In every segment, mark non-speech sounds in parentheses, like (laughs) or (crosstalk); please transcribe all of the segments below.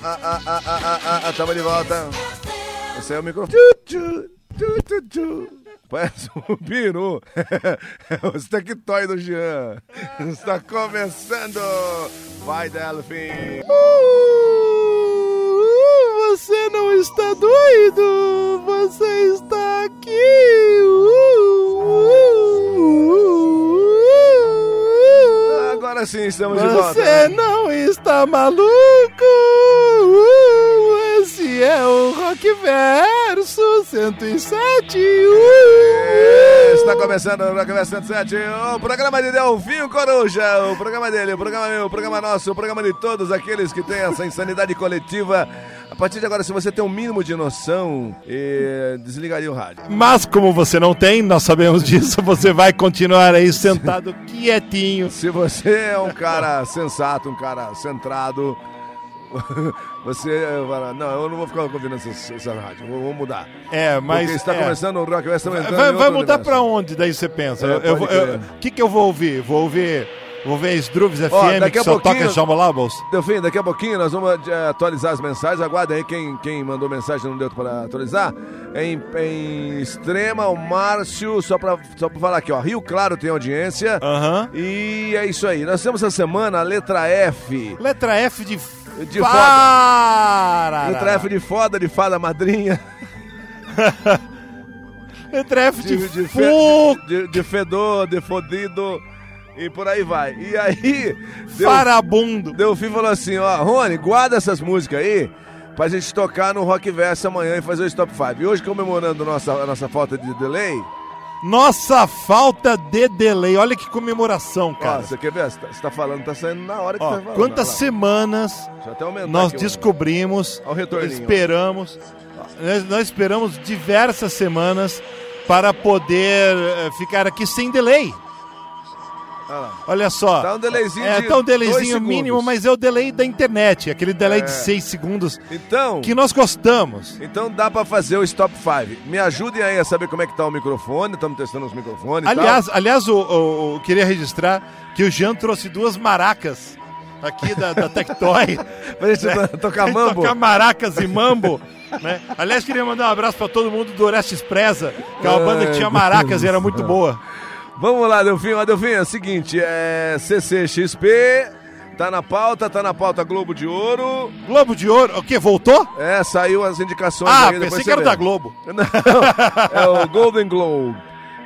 Ah, ah, ah, ah, ah, ah, ah, tamo de volta. Esse é o microfone. Parece um peru. É o Tectoy do Jean. Está começando. Vai, Delfim. Uh, você não está doido? Você está aqui. Uh, uh, uh, Agora sim estamos de volta. Você não está maluco? Uh, é o Rock Verso 107. É, Está começando o Rock Verso 107, o programa de Delfinho Coruja, o programa dele, o programa meu, o programa nosso, o programa de todos aqueles que têm essa insanidade coletiva. A partir de agora, se você tem um mínimo de noção, eh, desligaria o rádio. Mas como você não tem, nós sabemos disso, você vai continuar aí sentado quietinho. Se você é um cara sensato, um cara centrado, (laughs) você fala, não, eu não vou ficar ouvindo essa, essa rádio, vou, vou mudar. É, mas Porque está é. começando o Rock entrando Vai, vai outro mudar pra onde daí você pensa? É, Eu- eu que que eu vou ouvir? Vou ouvir, vou ver Struves Ó, FM daqui que a só pouquinho- toca Jamba Labels? Delfim, daqui a pouquinho nós vamos eh, atualizar as mensagens. Aguardem aí quem, quem mandou mensagem não deu para atualizar. Em, em Extrema, o Márcio, só para só pra falar aqui, ó. Rio Claro tem audiência. Aham. E é isso aí. Nós temos essa semana a letra F. Letra F de... De Para! Letra F de foda, de fada madrinha. (laughs) Letra F de, De, de, fe- de, de fedor, de fodido. E por aí vai. E aí, Del- Farabundo. Delfim falou assim, ó, Rony, guarda essas músicas aí pra gente tocar no Rock Verso amanhã e fazer o Stop 5. E hoje, comemorando nossa, a nossa falta de delay, Nossa falta de delay. Olha que comemoração, ó, cara. você quer ver? Você tá, você tá falando, tá saindo na hora que Ó, tá falando. quantas semanas nós aqui descobrimos, esperamos, nós, nós esperamos diversas semanas para poder eh, ficar aqui sem delay. Olha só. Tá um delayzinho É, de tá um dois delayzinho segundos. mínimo, mas é o delay da internet, aquele delay É. de 6 segundos Então, que nós gostamos. então dá pra fazer o Stop 5. Me ajudem aí a saber como é que tá o microfone, estamos testando os microfones e tal. Aliás, aliás, o, o- o- queria registrar que o Jean trouxe duas maracas aqui da, da Tectoy. (laughs) Pra gente (laughs) to- tocar mambo. Tocar maracas e mambo. Né? Aliás, queria mandar um abraço pra todo mundo do Orestes Preza, que é uma banda que tinha maracas e era muito boa. Vamos lá, Delfim. Ó, Delfim, é o seguinte, é CCXP, tá na pauta, tá na pauta Globo de Ouro. Globo de Ouro, o quê? Voltou? É, saiu as indicações Ah, aí, pensei que era vê. da Globo. (laughs) Não, é o Golden Globe.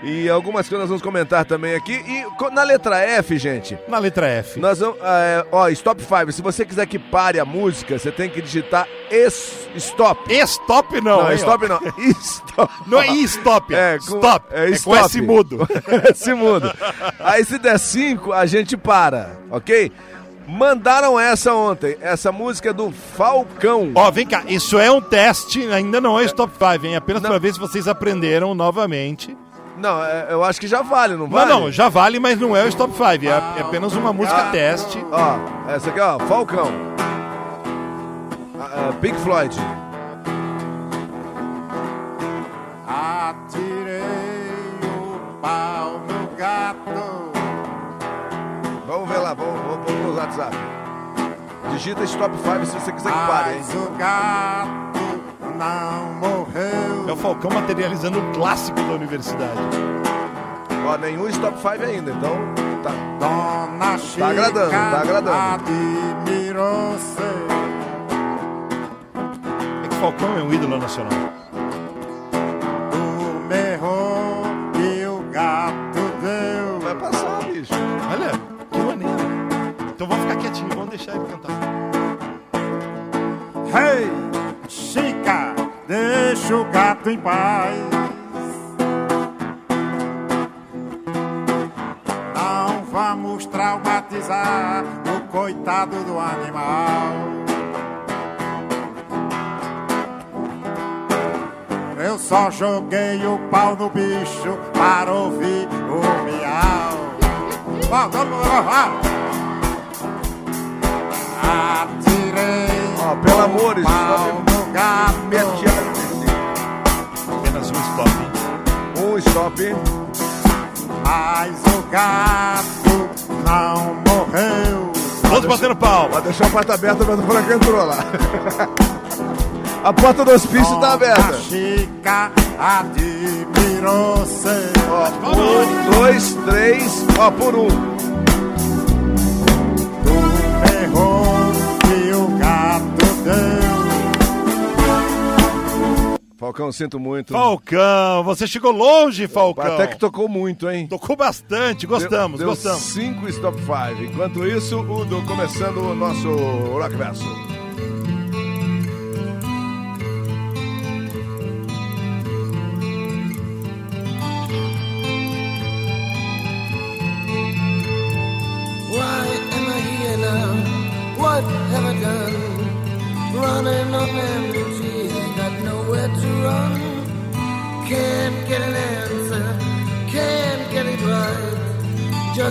E algumas coisas nós vamos comentar também aqui. E na letra F, gente, Na letra F. nós vamos. é, ó, Stop 5. Se você quiser que pare a música, você tem que digitar es, Stop. Stop não, não, hein, Stop não. (laughs) Stop. Não é stop, É, é com- stop. é É, com stop. S mudo. (laughs) Esse mundo. Aí se der 5, a gente para, ok? Mandaram essa ontem. Essa música é do Falcão. Ó, vem cá, isso é um teste, ainda não é Stop 5, hein? Apenas pra ver se vocês aprenderam novamente. Não, é- eu acho que já vale, não vale? Não, não, já vale, mas não é o Stop 5, é, é apenas uma música Ah. teste. Ó, essa aqui, ó, Falcão. Ah, ah, Pink Floyd. Atirei o pau no gato. Vamos ver lá, vamos, vamos, vamos pro WhatsApp. Digita Stop 5 se você quiser que pare, hein? Mas o gato não morreu. É o Falcão materializando um clássico da universidade. Ó, nenhum Stop 5 ainda, então tá. Dona Chica agradando, tá agradando. admirou-se. É que Falcão é um ídolo nacional. O merro que o gato deu. Vai passar, bicho. Olha, que maneiro. Então vamos ficar quietinho, vamos deixar ele cantar. Hey, deixa o gato em paz. Não vamos traumatizar o coitado do animal. Eu só joguei o pau no bicho para ouvir o miau. Vamos. Atirei Ó, pelo amor, o pau no gato. Apenas um stop. Um stop. Mas o gato não morreu. Todos batendo palma. Vai deixar a porta aberta, mas o furacão entrou lá. (laughs) A porta do hospício está aberta. Chica admirou-se. Ó, um, dois, três, ó, por um. Tu errou que o gato deu. Falcão, sinto muito. Falcão, você chegou longe, Falcão. Até que tocou muito, hein? Tocou bastante, gostamos, deu, deu gostamos. Cinco Stop five. Enquanto isso, Udo começando o nosso Rock Verso.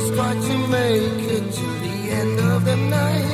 just try to make it to the end of the night.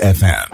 FM.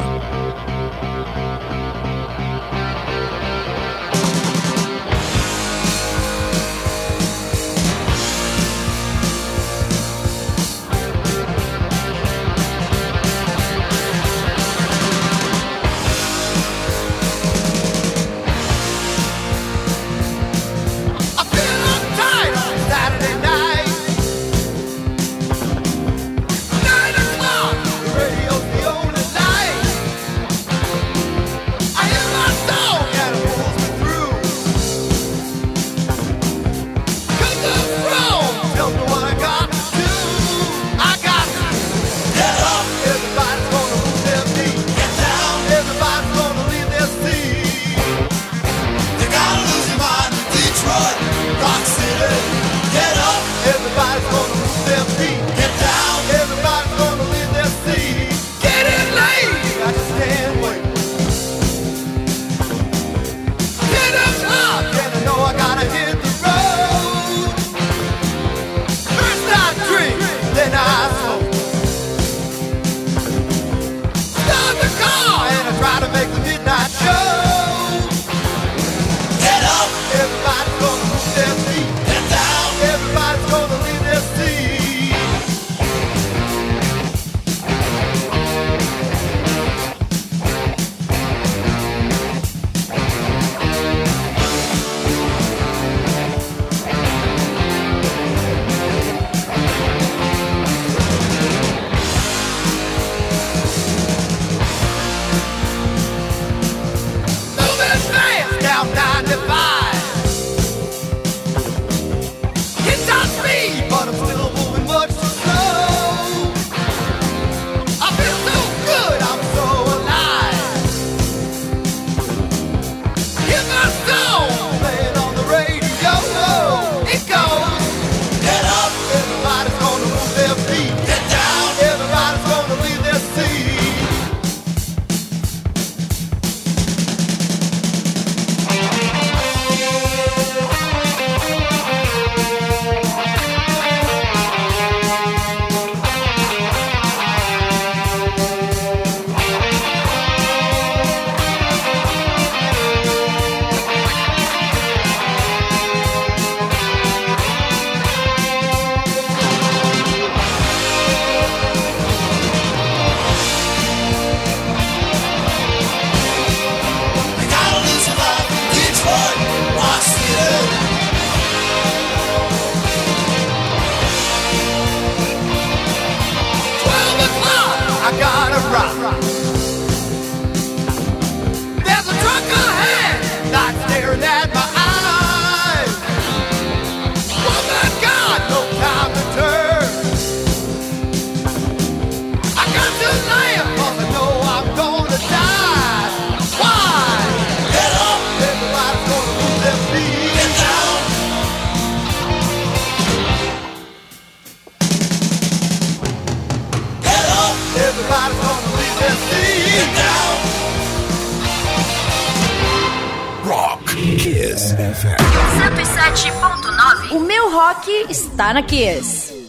O meu rock está na Kiss.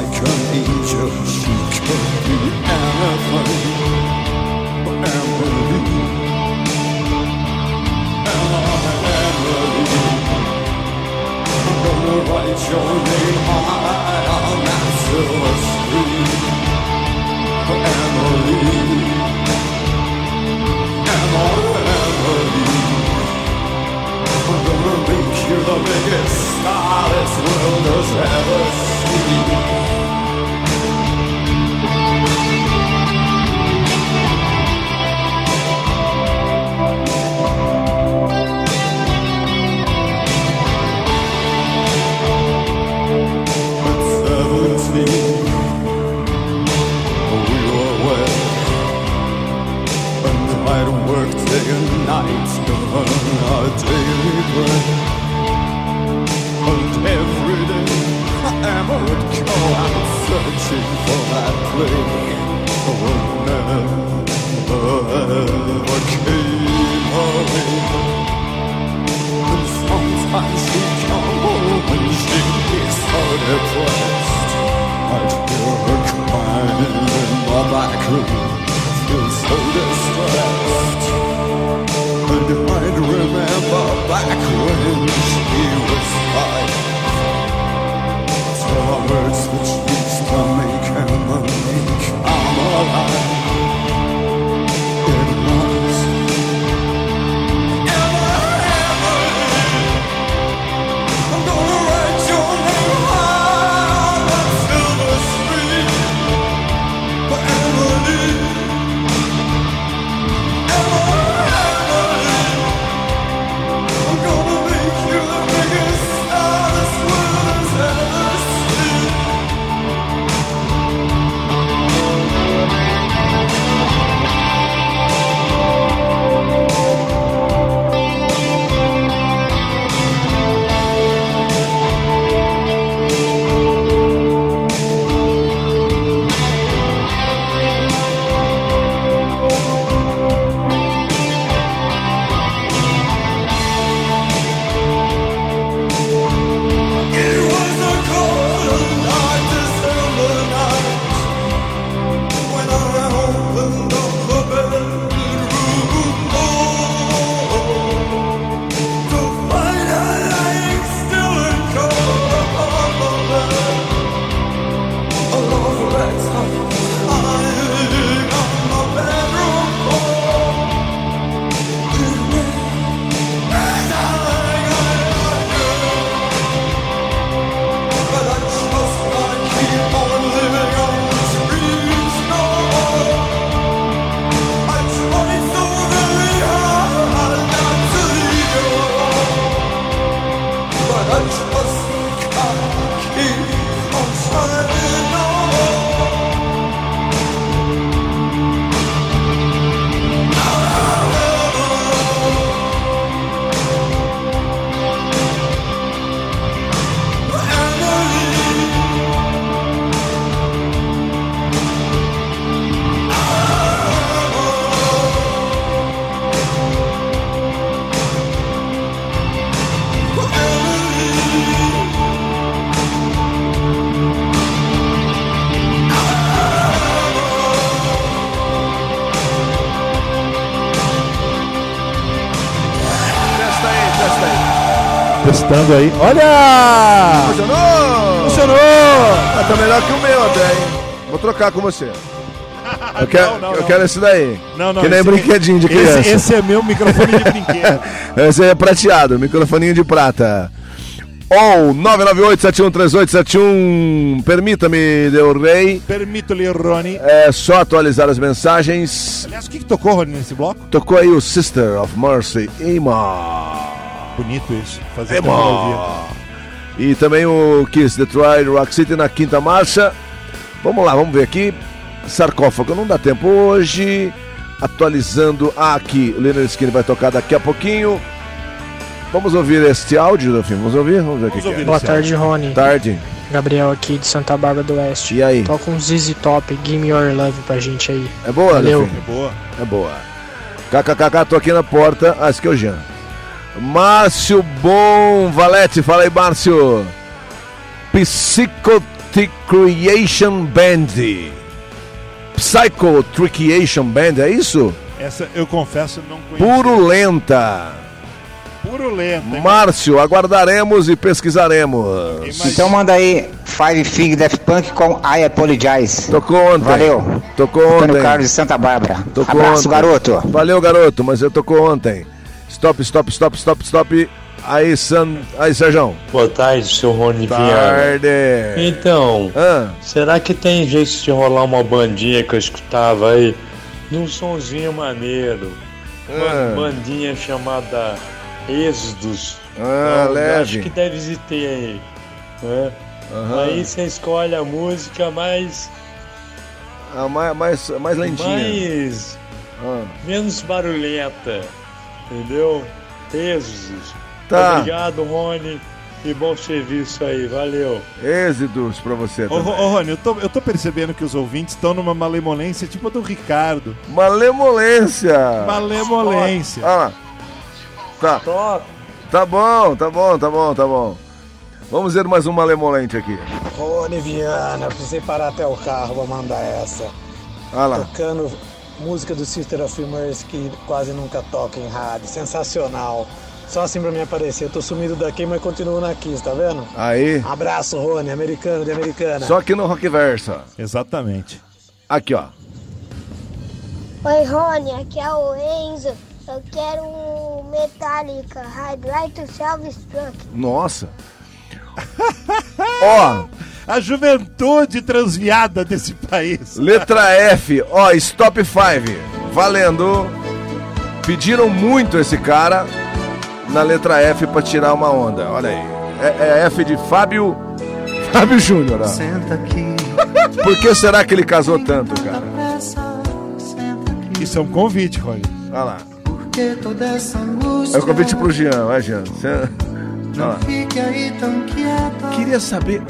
Like. Aí. Olha! Funcionou! Funcionou! Ah, tá melhor que o meu até, hein? Vou trocar com você. Eu quero, Não, não, eu não. quero esse daí. Não, não, que nem esse- brinquedinho de criança. Esse, esse é meu microfone de (laughs) brinquedo. Esse é prateado, microfoninho de prata. Ou 998-713871. Permita-me, Del Rey. Permito-lhe, Rony. É só atualizar as mensagens. Aliás, o que, que tocou, Rony, nesse bloco? Tocou aí o Sister of Mercy, Emma. Bonito isso. Fazer tecnologia. Emma. E também o Kiss Detroit Rock City na quinta marcha. Vamos lá, vamos ver aqui. Sarcófago, não dá tempo hoje. Atualizando aqui. O Leonard Skinner vai tocar daqui a pouquinho. Vamos ouvir este áudio do filme. Vamos ouvir? Vamos ver o que que é. Boa tarde, Rony. Tarde. Gabriel aqui de Santa Bárbara do Oeste. E aí? Toca um ZZ Top, Give Me Your Love pra gente aí. É boa, Valeu. Delfim? É boa. É boa. KKKK, tô aqui na porta. Ah, esse aqui é o Jean. Márcio Bom Valete, fala aí, Márcio. Psychotricreation Band. Psychotricreation Band, é isso? Essa eu confesso não conheço. Purulenta. Puro lento. hein? Márcio, aguardaremos e pesquisaremos. Imagina- Então manda aí Five Finger Death Punk com I Apologize. Tocou ontem. Valeu. Tocou Antônio ontem. Carlos de Santa Bárbara. Tocou Abraço, ontem. garoto. Valeu, garoto, mas eu tocou ontem. Stop, stop, stop, stop, stop. Aí, San... aí Sérgio. Boa tarde, seu Rony Viana. Tarde. Então, Ah, será que tem jeito de rolar uma bandinha que eu escutava aí? Num sonzinho maneiro. Uma Ah. bandinha chamada Êxodos. ah, Então, leve. Acho que deve existir aí. Né? Aham. Aí você escolhe a música mais, Ah, mais, mais, mais lentinha. mais Ah, menos barulhenta. Entendeu? Êxodos. Tá. Obrigado, Rony. E bom serviço aí. Valeu. êxitos pra você Ô, também. Ro- ô, Rony, eu tô, eu tô percebendo que os ouvintes estão numa malemolência tipo a do Ricardo. Malemolência. Malemolência. Ah lá. Tá. Tá bom, tá bom, tá bom, tá bom. Vamos ver mais um malemolente aqui. Rony Viana, precisei parar até o carro pra mandar essa. Ah lá. Tocando música do Sister of Mercy que quase nunca toca em rádio. Sensacional. Só assim pra me aparecer. Eu tô sumido daqui, mas continuo na Kiss, tá vendo? Aí. Abraço, Rony, americano de americana. Só aqui no Rock Versa. Exatamente. Aqui, ó. Oi, Rony, aqui é o Enzo. Eu quero um Metallica, Hard Right to Self-Struck. Nossa. (laughs) ó, A juventude transviada desse país. letra F, ó, Stop 5. Valendo. Pediram muito esse cara na letra F pra tirar uma onda. Olha aí. É, é F de Fábio. Fábio Júnior, ó. Senta aqui, (laughs) Por que será que ele casou tanto, cara? Isso é um convite, Rony. Olha lá. porque toda essa angústia. É o convite pro Jean, vai, Jean. Você- Não lá. fique aí tão quieta. Queria saber.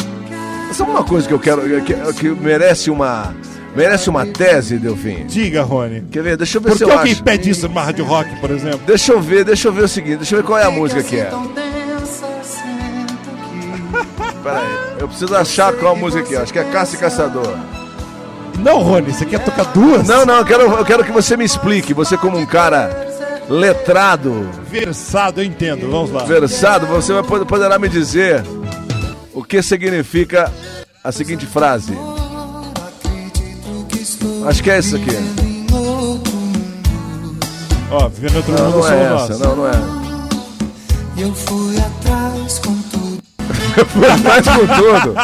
Sabe uma coisa que eu quero. Que, que merece uma. Merece uma tese, Delfim? Diga, Rony. Quer ver? Deixa eu ver Por se que eu alguém acho. pede isso numa rádio rock, por exemplo? Deixa eu ver, deixa eu ver o seguinte, deixa eu ver qual é a música que é. Tão tensa, senta aqui. (laughs) Pera aí, eu preciso achar qual a música que é. Acho que é Caça e Caçador. Não, Rony, você quer tocar duas? Não, não, eu quero, eu quero que você me explique. Você, como um cara letrado, Versado, eu entendo. Vamos lá. versado, você vai, pod- poderá me dizer o que significa a seguinte frase. Acho que é isso aqui. Ó, vivendo outro Não, mundo não é nós. essa, não, não é. Eu fui atrás com tudo. Eu fui atrás com tudo.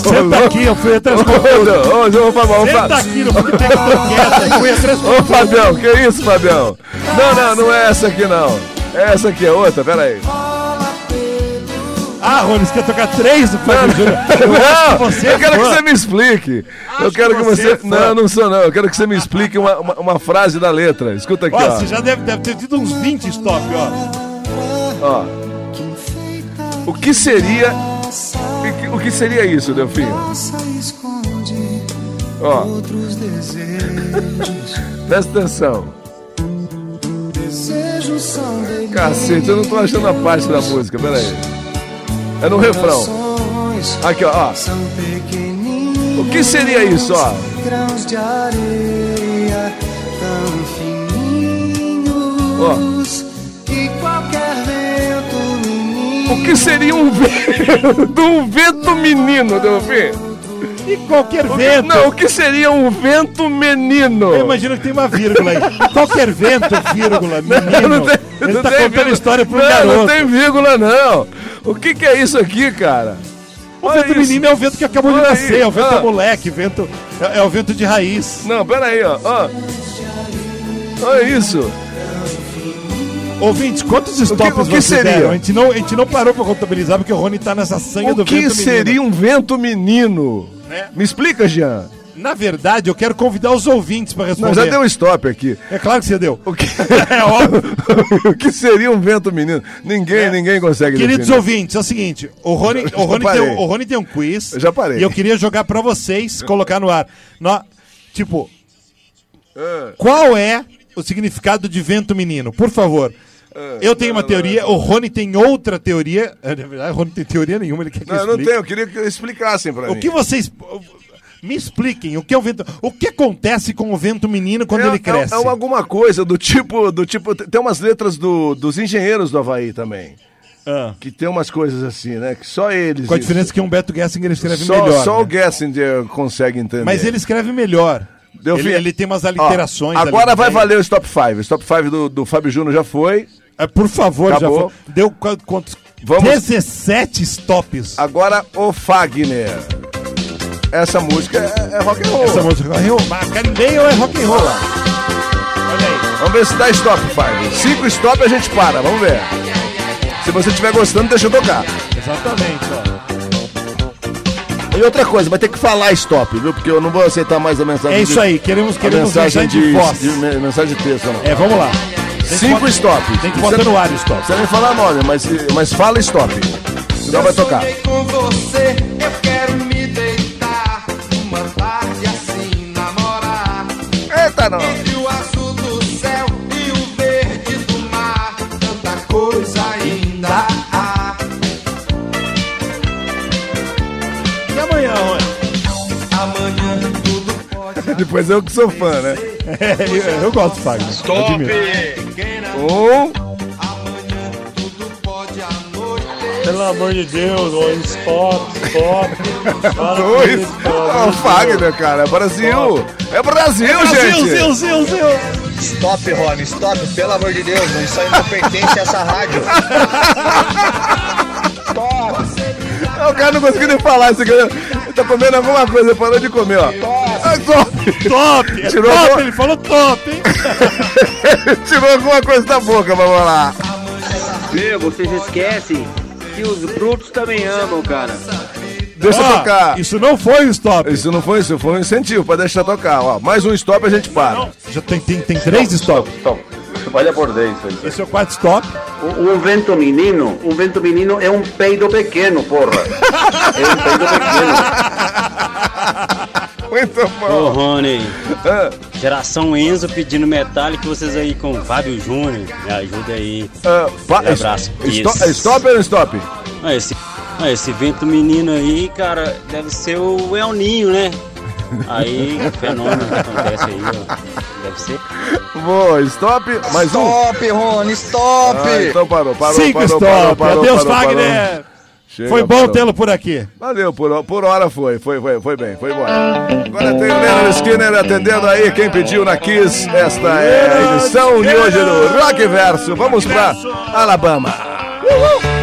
Senta aqui, eu fui atrás com tudo. Ô, ô, ô, Fabião, ô, Senta aqui, não fui atrás com Ô, Fabião, que isso, Fabião? Não, não, não é essa aqui, não. Essa aqui é outra, pera aí. Ah, Rony, você quer tocar três do Fábio Júnior? Não, você eu quero que você me explique. Eu Acho quero que que você. você. Não, não sou, não. Eu quero que você me explique uma, uma, uma frase da letra. Escuta aqui, Ó, ó. você já deve, deve ter tido uns 20 stop, ó. ó. O que seria. o que- seria isso, Delfinho? Ó, (laughs) presta atenção. Cacete, eu não tô achando a parte da música, pera aí. É no refrão. Aqui, ó. O que seria isso, ó? Grãos de areia tão fininhos. E qualquer vento que seria um vento, (laughs) um vento menino, Delfim? E qualquer O que- vento. não, o que seria um vento menino? Eu imagino que tem uma vírgula aí. (laughs) Qualquer vento, vírgula, menino. Não tem- Ele não tá tem contando vírgula. história pro não, garoto. Não tem vírgula, não. O que, que é isso aqui, cara? O vento menino é o vento que acabou de Olha nascer, aí. é o vento Ah. moleque, vento, é, é o vento de raiz. Não, peraí, ó. ó. Olha isso. Ouvintes, quantos stops o que vocês seria? deram? A gente, não, a gente não parou pra contabilizar porque o Rony tá nessa sanha do O que vento seria menino. um vento menino? Me explica, Jean. Na verdade, eu quero convidar os ouvintes pra responder. Não, já deu stop aqui. É claro que você deu. O que, (laughs) É óbvio. (laughs) o que seria um vento menino? Ninguém, ninguém consegue Queridos definir. ouvintes, é o seguinte, o Rony, (laughs) o, Rony tem, um- o Rony tem um quiz. Eu já parei. E eu queria jogar pra vocês, colocar no ar. No- tipo, Ah, qual é o significado de vento menino? Por favor. Eu tenho uma teoria, o Rony tem outra teoria. (laughs) É, Na verdade, o Rony tem teoria nenhuma, ele quer que Não, eu não tenho, eu queria que explicassem pra O mim. que vocês. Me expliquem, o que é o vento. O que acontece com o vento menino quando é, ele cresce? É, é uma- alguma coisa do tipo, do tipo, tem umas letras do, dos engenheiros do Havaí também. Ah. Que tem umas coisas assim, né? Que só eles. Com a diferença que um Beto Gessinger escreve só, melhor. Só né? o Gessinger consegue entender. Mas ele escreve melhor. Ele, ele tem umas Ó, aliterações. agora ali, vai valer o Stop 5. O Stop 5 do, do Fábio Júnior já foi. É, por favor, Acabou. já. Deu qu- quantos? Vamos- 17 stops. Agora o Fagner. Essa música é, é rock and roll. Essa música é rock and roll. Mas é rock and roll? Olha aí. Vamos ver se dá stop, Fagner. Cinco stop a gente para, vamos ver. Se você estiver gostando, deixa eu tocar. Exatamente, ó. E outra coisa, vai ter que falar stop, viu? Porque eu não vou aceitar mais a mensagem É isso de- aí, queremos, queremos mensagem mensagem de, de voz. de me- mensagem de texto, não. É, vamos lá. Cinco stop. Tem que botar no ar o stop. Você nem falar nome, mas, mas fala stop. Senão vai tocar. com você, eu quero me deitar. Uma tarde assim, namorar. Eita, não. Entre o azul do céu e o verde do mar. Tanta coisa ainda há. E amanhã, Rony? Amanhã tudo pode. (laughs) Depois eu que sou fã, né? Eu, (laughs) eu gosto Fagner. Admiro. Um. Amanhã tudo pode à noite. Pelo amor de Deus, ó, stop, stop. Dois. É o Fagner, cara. É Brasil. É Brasil, Brasil, gente. Zil, Zil, Zil. Stop, Rony, stop, pelo amor de Deus, isso aí não pertence a essa rádio. Ah, (laughs) O cara não conseguiu nem falar isso aqui. Ele tá comendo alguma coisa, parou de comer, ó. Ah, top. Top, é Tirou top, alguma- ele falou top, hein? (laughs) Tirou alguma coisa da boca, vamos lá. Meu, vocês esquecem que os brutos também amam, cara. Deixa Ó, tocar. Isso não foi o stop. Isso não foi isso, foi um incentivo pra deixar tocar, ó. Mais um stop a gente para. Já tem, tem, tem três stops. Olha por dentro. Esse é o quarto stop. Um vento menino, um vento menino é um peido pequeno, porra. É um peido pequeno. (laughs) Muito Ô bom. Rony, Ah, geração Enzo pedindo metálico vocês aí com o Fábio Júnior. Me ajuda aí. ah, pa- Um abraço. Stop, stop ou não stop? Ah, esse, ah, esse vento menino aí, cara, deve ser o El Ninho, né? Aí, (laughs) fenômeno que acontece aí, ó. Deve ser. Boa, stop. Mais um. Stop, Rony, stop! Ah, então parou, parou, Cinco parou, stop. parou, parou, Adeus, parou, Fagner. parou. Chega, Foi bom tê-lo por aqui. Valeu, por, por hora foi, foi, foi, foi bem, foi embora. Agora tem o Leonard Skinner atendendo aí quem pediu na Kiss. Esta é a edição de hoje do Rock Verso. Vamos pra Alabama. Big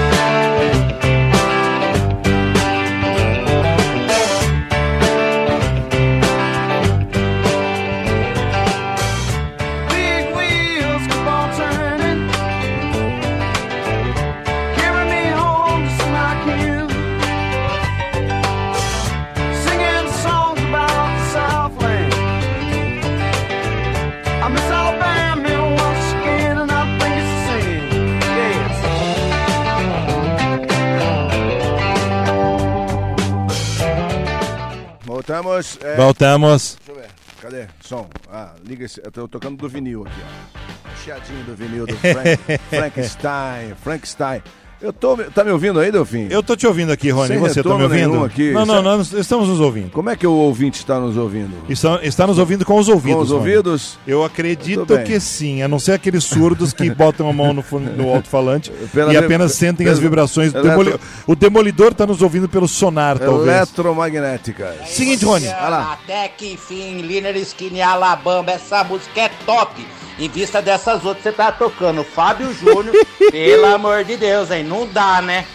Voltamos. é, Voltamos. Deixa eu ver. Cadê? Som. Ah, liga esse. Eu tô tocando do vinil aqui, ó. Chiadinho do vinil do (laughs) Frank, Frankenstein. Frankenstein. Eu tô, tá me ouvindo aí, Delfim? Eu tô te ouvindo aqui, Rony. Sem você tá me ouvindo? aqui. Não, não, é- nós estamos nos ouvindo. Como é que o ouvinte está nos ouvindo? Está, está nos ouvindo com os ouvidos. Com os Rony. ouvidos? Eu acredito bem. que sim, a não ser aqueles surdos que botam a mão no, no alto-falante (laughs) e apenas sentem pela- as vibrações. do eletro- demoli- O demolidor está nos ouvindo pelo sonar, talvez. Eletromagnéticas. Seguinte, Rony. Até que enfim, Liner Skinny Alabama, essa música é top. Em vista dessas outras, você tá tocando Fábio Júnior, (laughs) pelo amor de Deus, hein? Não dá, né?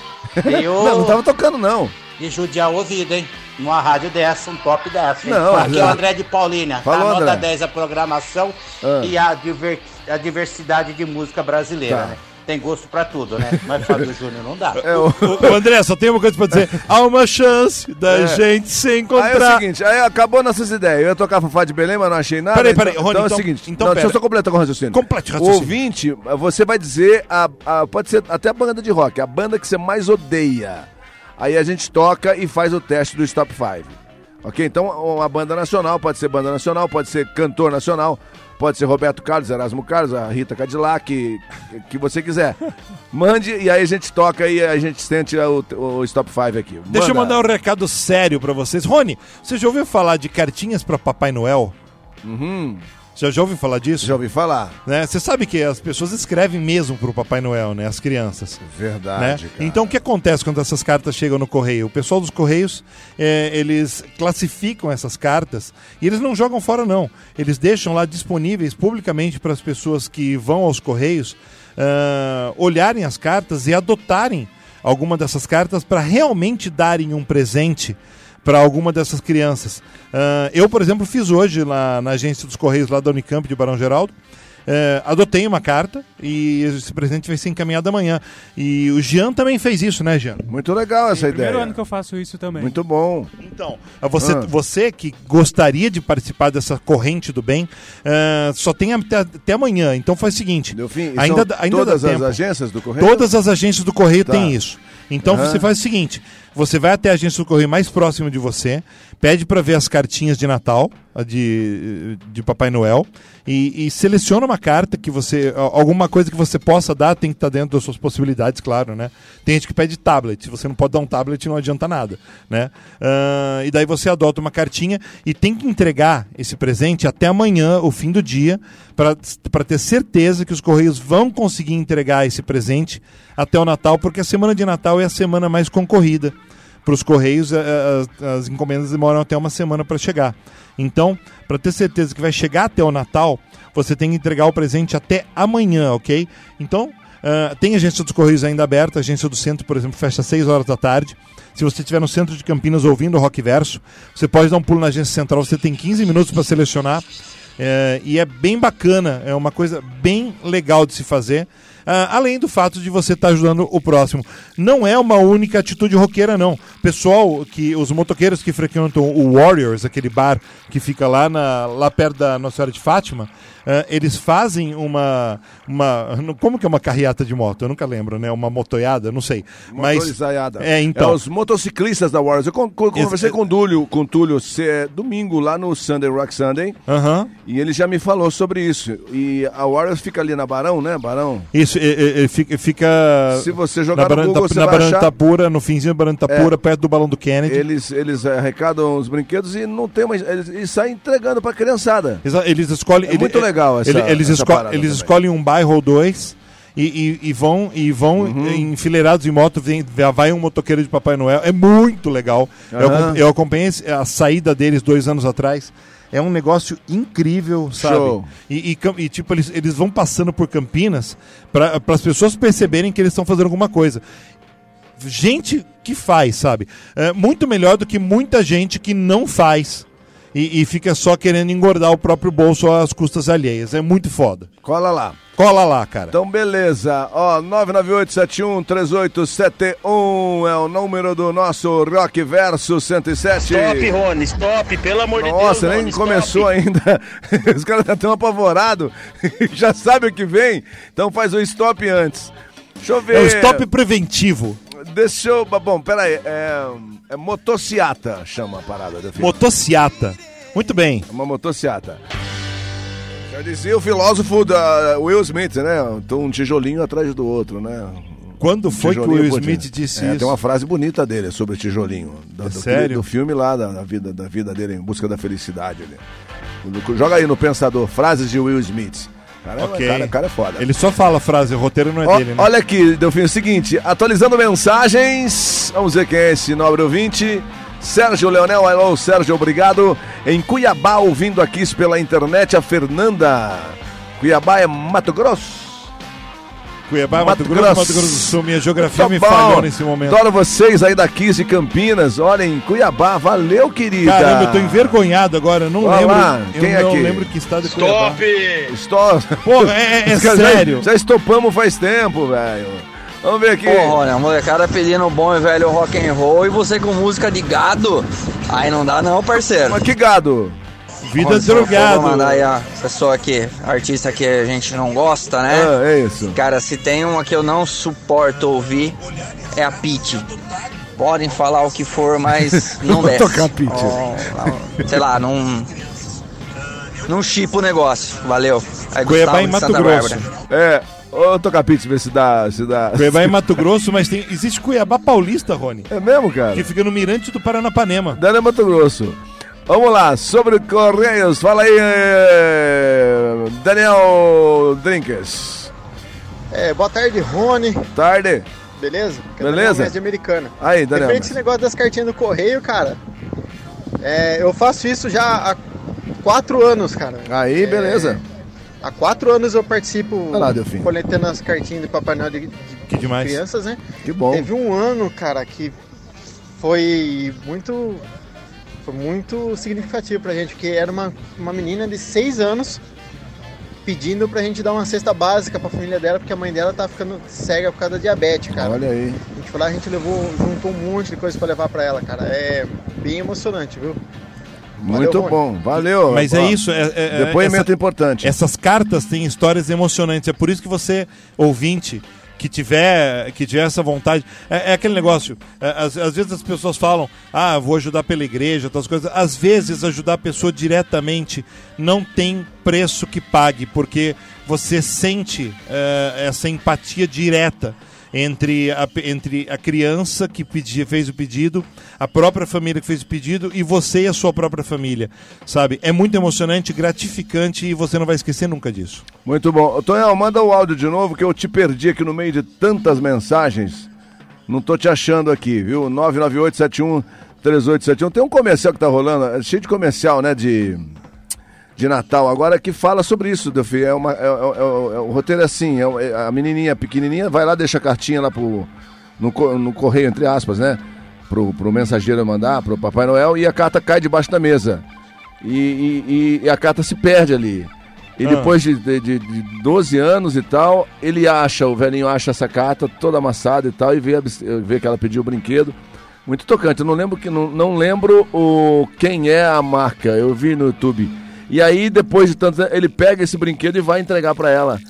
Eu... Não, não tava tocando, não. De judiar o ouvido, hein? Numa rádio dessa, um top dessa. hein? Não, Aqui já- é o André de Paulínia. Falou, tá nota André. 10 a programação Ah. e a, diver- a diversidade de música brasileira, Tá. né? Tem gosto pra tudo, né? Mas Fábio (laughs) Júnior não dá. É, o- Ô, André, só tem uma coisa pra dizer. Há uma chance da É. gente se Aí é encontrar. o seguinte, aí acabou nossas ideias. Eu ia tocar Fafá de Belém, mas não achei nada. Peraí, peraí, então, Rony, então, é então- o seguinte, então não, deixa eu só completar com o raciocínio. Complete o O raciocínio. ouvinte, você vai dizer, a, a- pode ser até a banda de rock, a banda que você mais odeia. Aí a gente toca e faz o teste do Stop 5. Ok? Então, uma banda nacional, pode ser banda nacional, pode ser cantor nacional, pode ser Roberto Carlos, Erasmo Carlos, a Rita Cadillac, que, que você quiser. Mande e aí a gente toca e a gente sente o, o Stop 5 aqui. Deixa eu Manda. mandar um recado sério pra vocês. Rony, você já ouviu falar de cartinhas pra Papai Noel? Uhum. Já, já ouviu falar disso? Já ouvi falar. Né? Você sabe que as pessoas escrevem mesmo pro Papai Noel, né? As crianças. Verdade, né? cara. Então o que acontece quando essas cartas chegam no correio? O pessoal dos correios, é, eles classificam essas cartas e eles não jogam fora não. Eles deixam lá disponíveis publicamente para as pessoas que vão aos correios ah, olharem as cartas e adotarem alguma dessas cartas para realmente darem um presente para alguma dessas crianças. Ah, eu, por exemplo, fiz hoje lá na agência dos Correios lá da Unicamp de Barão Geraldo. Eh, adotei uma carta e esse presente vai ser encaminhado amanhã. E o Jean também fez isso, né, Jean? Muito legal essa Primeiro ideia. ano que eu faço isso também. Muito bom. Então, Você, Ah. você que gostaria de participar dessa corrente do bem, eh, só tem até, até amanhã. Então faz o seguinte: ainda, ainda todas dá as agências do Correio? Todas as agências do Correio Tá. têm isso. Então Aham. você faz o seguinte: você vai até a agência do Correio mais próxima de você, pede para ver as cartinhas de Natal, de, de Papai Noel, e, e seleciona uma carta que você. Alguma coisa que você possa dar tem que estar dentro das suas possibilidades, claro, né? Tem gente que pede tablet. Você não pode dar um tablet, não adianta nada, né? Ah, e daí você adota uma cartinha e tem que entregar esse presente até amanhã, o fim do dia, para ter certeza que os Correios vão conseguir entregar esse presente até o Natal, porque a semana de Natal é a semana mais concorrida para os Correios, a- a- as encomendas demoram até uma semana para chegar. Então, para ter certeza que vai chegar até o Natal, você tem que entregar o presente até amanhã, ok? Então, ah, tem agência dos Correios ainda aberta, a agência do centro, por exemplo, fecha às 6 horas da tarde. Se você estiver no centro de Campinas ouvindo o Rock Verso, você pode dar um pulo na agência central, você tem 15 minutos para selecionar. E é bem bacana, é uma coisa bem legal de se fazer. Ah, além do fato de você estar ajudando o próximo. Não é uma única atitude roqueira, não. Pessoal, que os motoqueiros que frequentam o Warriors, aquele bar que fica lá, na, lá perto da Nossa Senhora de Fátima, ah, eles fazem uma, uma. (laughs) Como que é uma carreata de moto? Eu nunca lembro, né? Uma motoiada, não sei. Mas, Motorizaiada. é, então. É os motociclistas da Warriors. Eu con- con- conversei Ex- com o Túlio, com o Túlio é, domingo lá no Sunday Rock Sunday. Aham. E ele já me falou sobre isso. E a Warriors fica ali na Barão, né? Barão. Isso, e fica, fica. Se você jogar na no Barão Google, você na vai de achar- Itapura, no finzinho da Itapura, É. perto do balão do Kennedy. Eles, eles arrecadam os brinquedos e não tem mais. Eles, eles saem entregando pra criançada. Exa- Eles escolhem. É muito legal essa- ele- eles essa esco- eles também. escolhem um bairro ou dois. E, e- e vão, e vão Uhum. enfileirados em moto, vem, vai um motoqueiro de Papai Noel. É muito legal. Eu, Aham. acom- eu acompanhei a saída deles dois anos atrás. É um negócio incrível, sabe? E, e e, tipo, eles, eles vão passando por Campinas para as pessoas perceberem que eles estão fazendo alguma coisa. Gente que faz, sabe? É muito melhor do que muita gente que não faz e, e fica só querendo engordar o próprio bolso às custas alheias. É muito foda. Cola lá. Cola lá, cara. Então, beleza. Ó, 998-713871 é o número do nosso Rock Verso 107. Stop, Rony, stop, pelo amor de Deus. Nossa, nem Rony, começou stop. ainda. (laughs) Os caras estão tão apavorados. (laughs) Já sabe o que vem. Então faz o stop antes. Deixa eu ver. É o stop preventivo. Deixa eu. Bom, peraí. É, é motociata, chama a parada. do filme. Motociata. Muito bem. É uma motociata. Já dizia o filósofo da Will Smith, né? Então um tijolinho atrás do outro, né? Quando foi que o Tijolinho Will. Smith disse É, isso? Tem uma frase bonita dele sobre o tijolinho. Do, É do- sério? Do filme lá, da, da vida, da vida dele, em busca da felicidade. ali. Joga aí no Pensador, frases de Will Smith. Cara, é- Ok. cara, cara é foda. Ele só fala a frase, o roteiro não é Ó, dele, né? Olha aqui, Delfim, é o seguinte, atualizando mensagens, vamos ver quem é esse nobre ouvinte. Sérgio Leonel, alô Sérgio, obrigado. Em Cuiabá, ouvindo aqui pela internet, a Fernanda. Cuiabá é Mato Grosso. Cuiabá, Mato Mato, Grosso, Grosso. Mato Grosso do Sul. Minha geografia Tá me bom. falhou nesse momento. Adoro vocês aí da 15 Campinas. Olha, em Cuiabá. Valeu, querida. Caramba, eu tô envergonhado agora. Eu não Vai lembro. lá, eu quem é não aqui? lembro que estado de Cuiabá. Stop! Porra, é- é (laughs) Já- sério. Já estopamos faz tempo, velho. Vamos ver aqui. Pô, Rony, a molecada pedindo bom e velho rock and roll e você com música de gado. Aí não dá não, parceiro. Mas que gado? Vida for drogado. mandar aí a pessoa aqui, artista que a gente não gosta, né? Ah, é isso. Cara, se tem uma que eu não suporto ouvir, é a Pete. Podem falar o que for, mas (laughs) não Vou desce. tocar. Ó, ó, sei lá, não... Não chipa o negócio. Valeu. Aí, Cuiabá Gustavo em de Mato Santa Grosso. Bárbara. É, ô Tocapitz, ver se dá, se dá. Cuiabá em Mato Grosso, mas tem, existe Cuiabá Paulista, Rony. É mesmo, cara? Que fica no Mirante do Paranapanema. Dana Mato Grosso. Vamos lá, sobre Correios, fala aí, eh, Daniel Drinkers. É, boa tarde, Rony. Tarde. Beleza? Que é Beleza. Daniel Média americana. Aí, Daniel. Referente esse negócio das cartinhas do correio, cara. é, eu faço isso já há quatro anos, cara. Aí, É, beleza. há quatro anos eu participo lá, Delfim. coletando as cartinhas de Papai Noel de, de Que demais. crianças, né? Que bom. Teve um ano, cara, que foi muito. Foi muito significativo pra gente, porque era uma, uma menina de seis anos pedindo pra gente dar uma cesta básica pra família dela, porque a mãe dela tá ficando cega por causa da diabetes, cara. Olha aí. A gente foi lá, a gente levou, juntou um monte de coisa pra levar pra ela, cara. É bem emocionante, viu? Muito Rony. bom, valeu. Mas Ó, é isso. É, é- é- Depoimento essa- importante. Essas cartas têm histórias emocionantes. É por isso que você, ouvinte, que tiver, que tiver essa vontade. É, é aquele negócio. é, às, às vezes as pessoas falam, ah, vou ajudar pela igreja, outras coisas. Às vezes ajudar a pessoa diretamente não tem preço que pague, porque você sente é, essa empatia direta entre a, entre a criança que pedi, fez o pedido, a própria família que fez o pedido e você e a sua própria família, sabe? É muito emocionante, gratificante e você não vai esquecer nunca disso. Muito bom. Tonhão, manda o áudio de novo que eu te perdi aqui no meio de tantas mensagens. Não tô te achando aqui, viu? 998713871. Tem um comercial que tá rolando, é cheio de comercial, né? De, de Natal agora que fala sobre isso, Delphi. É uma, é, é- é- é- o roteiro é assim: é, é- a menininha pequenininha vai lá, deixa a cartinha lá pro, no, no correio, entre aspas, né? Pro, pro mensageiro mandar, pro Papai Noel, e a carta cai debaixo da mesa. E, e- e- a carta se perde ali. E Ah. depois de, de, de- de 12 anos e tal, ele acha, o velhinho acha essa carta toda amassada e tal, e vê, vê que ela pediu o brinquedo. Muito tocante. Eu não lembro que não, não lembro o quem é a marca. Eu vi no YouTube. E aí, depois de tanto ele pega esse brinquedo e vai entregar pra ela.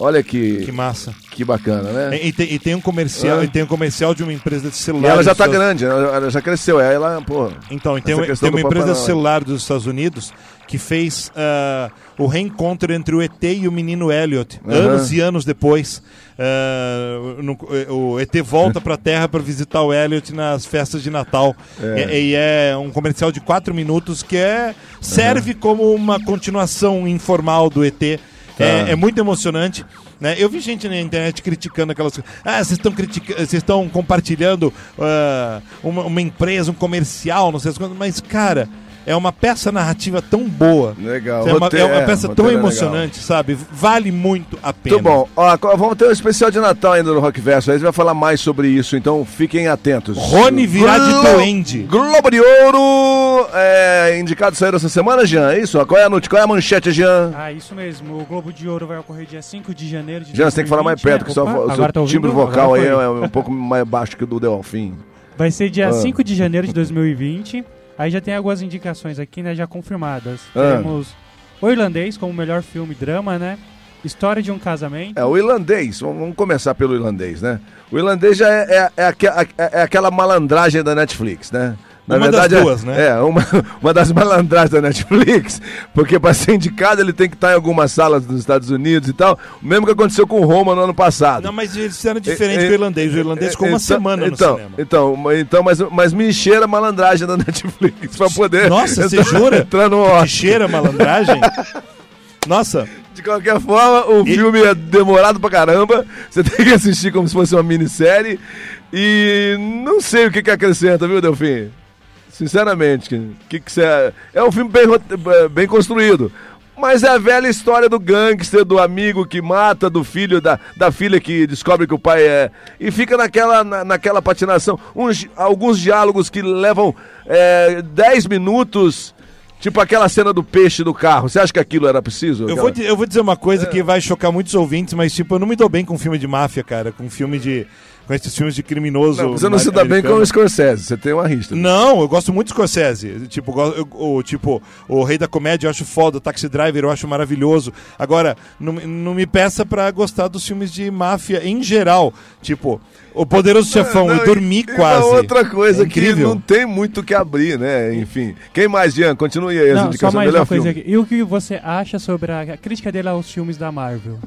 Olha que Que massa. que bacana, né? E, e tem, e tem um comercial, Ah. e tem um comercial de uma empresa de E celular. ela já tá Estados- grande, ela já cresceu. Ela, pô. Então, e tem, questão tem uma empresa Noel. celular dos Estados Unidos que fez ah, o reencontro entre o ET e o menino Elliot, Aham. anos e anos depois. Ah, no- o ET volta para a Terra para visitar o Elliot nas festas de Natal. É. E, e é um comercial de quatro minutos que é, serve como uma continuação informal do ET. É, é muito emocionante. Né? Eu vi gente na internet criticando aquelas coisas. Ah, vocês estão critica- vocês estão compartilhando ah, uma, uma empresa, um comercial, não sei as coisas, mas, cara, é uma peça narrativa tão boa. Legal. É uma, Roteiro- é uma é, peça tão é legal. emocionante, sabe? Vale muito a pena. Muito bom. Ó, vamos ter um especial de Natal ainda no Rock Verso. Aí a gente vai falar mais sobre isso, então fiquem atentos. Rony virá de Glo- duende. Globo de Ouro, é, indicado saíram essa semana, Jean, é isso? Qual é a, not- qual é a manchete, Jean? Ah, isso mesmo. O Globo de Ouro vai ocorrer dia 5 de janeiro de Jean, você tem que falar mais 2020, perto, que né? vo- Opa, o seu tá timbre vocal aí é, é um pouco mais baixo que o do Delfim. Vai ser dia Ah. 5 de janeiro de 2020. Aí já tem algumas indicações aqui, né, já confirmadas. Ah. Temos O Irlandês como melhor filme drama, né? História de um casamento. É, o irlandês, vamos começar pelo irlandês, né? O irlandês já é, é, é aque- é- é aquela malandragem da Netflix, né? Na Uma verdade, das é- duas, né? É, uma, (laughs) uma das malandragens da Netflix, porque para ser indicado ele tem que estar em algumas salas dos Estados Unidos e tal, o mesmo que aconteceu com o Roma no ano passado. Não, mas eles fizeram diferente É, é, que o irlandês. O irlandês ficou uma então- semana no então, cinema. Então, então mas, mas me encheram a malandragem da (laughs) Netflix pra poder. Nossa, você entrar- jura? Entrar no cheira a malandragem? Nossa. De qualquer forma, o filme é demorado pra caramba. Você (laughs) tem que assistir como se fosse uma minissérie. E não sei o que, que acrescenta, viu, Delfim? Sinceramente, que, que, que você. É um filme bem, rote- bem construído. Mas é a velha história do gangster, do amigo que mata, do filho, da, da filha que descobre que o pai é. E fica naquela, na, naquela patinação. Uns, alguns diálogos que levam é, 10 minutos, tipo aquela cena do peixe do carro. Você acha que aquilo era preciso? Eu vou, eu vou dizer uma coisa que vai chocar muitos ouvintes, mas tipo, eu não me dou bem com filme de máfia, cara. Com filme de. Com esses filmes de criminoso. Não, você não se dá bem com o. Scorsese, você tem uma rista. Não, eu gosto muito do Scorsese. Tipo, eu- o, tipo, o Rei da Comédia eu acho foda, o Taxi Driver eu acho maravilhoso. Agora, não, não me peça pra gostar dos filmes de máfia em geral. Tipo, O Poderoso Chefão, Não, eu dormi e- e quase. Uma outra coisa É que incrível. não tem muito o que abrir, né? Enfim. Quem mais, Jean? Continue aí as Não, só indicações. mais Melhor uma coisa filme. aqui. E o que você acha sobre a a crítica dele aos filmes da Marvel?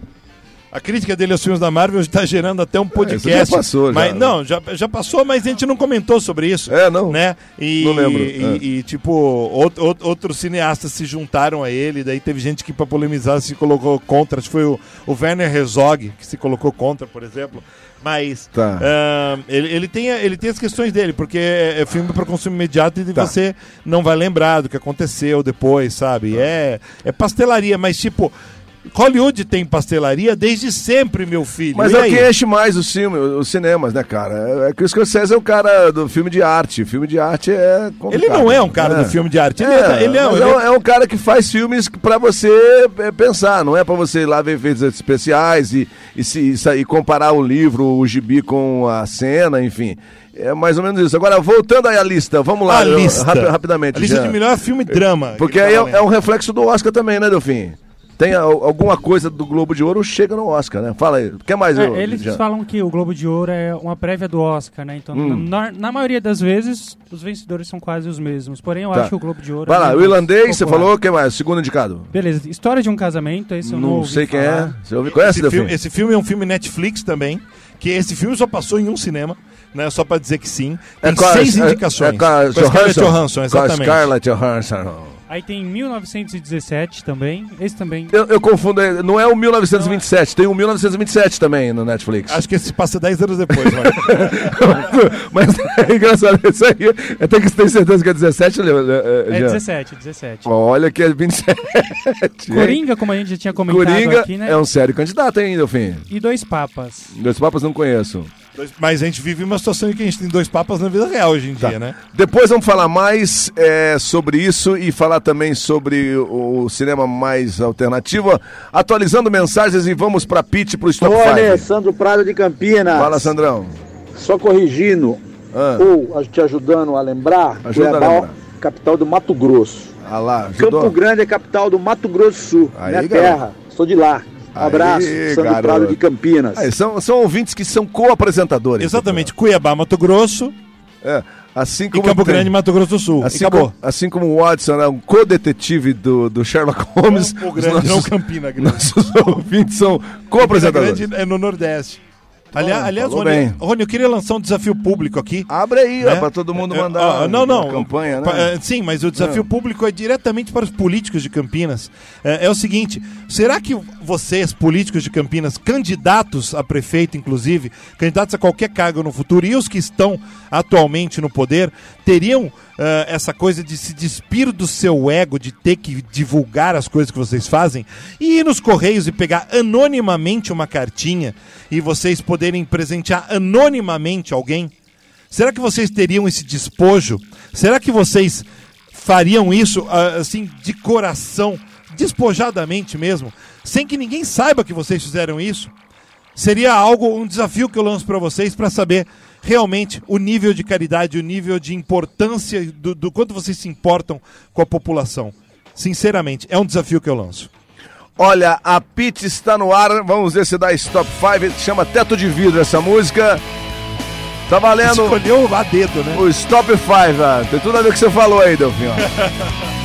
A crítica dele aos filmes da Marvel está gerando até um podcast. isso já passou, já, mas, né? Não, já, já passou, mas a gente não comentou sobre isso. É, não. Né? E, Não lembro, E, é. e, tipo, out- out- outros cineastas se juntaram a ele, daí teve gente que, pra polemizar, se colocou contra. Acho que foi o, o Werner Herzog que se colocou contra, por exemplo. Mas Tá. ah, ele, ele, tem, ele tem as questões dele, porque é, é filme para consumo imediato e Tá. você não vai lembrar do que aconteceu depois, sabe? É, é pastelaria, mas tipo. Hollywood tem pastelaria desde sempre, meu filho. Mas E é o que enche mais os filmes, os cinemas, né, cara? É que o Scorsese é o cara do filme de arte. Filme de arte é complicado. Ele não é um cara do filme de arte. Ele é, ele é, ele é, é- um- é um cara que faz filmes pra você é, pensar, não é pra você ir lá ver efeitos especiais e, e, se, e e comparar o livro, o gibi com a cena, enfim. É mais ou menos isso. Agora, voltando aí à lista, vamos lá, A eu- lista. rapi- rapidamente. A lista Jean. de melhor filme drama. Porque que aí é, é um reflexo do Oscar também, né, Delfim? Tem al- alguma coisa do Globo de Ouro, chega no Oscar, né? Fala aí. O que mais? É, eu- eles Jean? falam que o Globo de Ouro é uma prévia do Oscar, né? Então, Hum. na, na maioria das vezes, os vencedores são quase os mesmos. Porém, eu Tá. acho que o Globo de Ouro Vai é lá, o irlandês, você falou, o que mais? Segundo indicado. Beleza, História de um Casamento, esse eu não, Não ouvi sei quem falar. é. Você ouviu? Conhece, esse, filme, esse filme é um filme Netflix também. Que esse filme só passou em um cinema, né? Só pra dizer que sim. Tem com a- seis é- indicações. É, com a Com a Johansson. Johansson, Com a exatamente. Scarlett Johansson. Aí tem 1917 também. Esse também. Eu, eu confundo, é, não é o 1927, tem o 1927 também no Netflix. Acho que esse passa 10 anos depois, vai. (laughs) Mas é engraçado, (laughs) isso aí. Até que você tem certeza que é 17, Leo? É Jean? 17, 17. Olha que é 27. hein? (laughs) Coringa, como a gente já tinha comentado Coringa aqui, né? é um sério candidato ainda, Delfim. E Dois Papas. Dois papas não conheço. Mas a gente vive uma situação em que a gente tem dois papas na vida real hoje em Tá. dia, né? Depois vamos falar mais é, sobre isso e falar também sobre o cinema mais alternativo. Atualizando mensagens e vamos pra Pit pro Stop Olha, 5. Sandro Prado de Campinas. Fala, Sandrão. Só corrigindo, Ah. ou a- te ajudando a lembrar, Ajuda a Cuiabá, lembrar. capital do Mato Grosso. Ah lá? Campo Grande é capital do Mato Grosso do Sul, Aí, minha garoto. terra. Sou de lá. Um Aí, abraço, Sandro garoto. Prado de Campinas. Aí, são, são ouvintes que são co-apresentadores. Exatamente. Cuiabá, Mato Grosso É, assim e como Campo tem- Grande, Mato Grosso do Sul. Assim e acabou. como, assim como o Watson é um co-detetive do, do Sherlock Holmes, Campo Grande, não Campina Grande. nossos (laughs) ouvintes são Campina co-apresentadores. Grande é no Nordeste. Aliás, aliás falou Rony, bem. Rony, eu queria lançar um desafio público aqui. Abre aí, né? ó, pra todo mundo É, mandar ó, não, não. uma campanha, né? Pa- é, Sim, mas o desafio Não. público é diretamente para os políticos de Campinas. É, é o seguinte: será que vocês, políticos de Campinas, candidatos a prefeito, inclusive, candidatos a qualquer cargo no futuro, e os que estão atualmente no poder, teriam ah, essa coisa de se despir do seu ego, de ter que divulgar as coisas que vocês fazem, e ir nos correios e pegar anonimamente uma cartinha e vocês poderem presentear anonimamente alguém? Será que vocês teriam esse despojo? Será que vocês fariam isso ah, assim de coração, despojadamente mesmo, sem que ninguém saiba que vocês fizeram isso? Seria algo, um desafio que eu lanço para vocês para saber realmente o nível de caridade, o nível de importância do, do quanto vocês se importam com a população. Sinceramente, é um desafio que eu lanço. Olha, a Pit está no ar. Vamos ver se dá Stop 5. Chama Teto de Vidro essa música. Tá valendo. Escolheu a dedo, né? O Stop 5, ah, tem tudo a ver com o que você falou aí, Delfim. (laughs)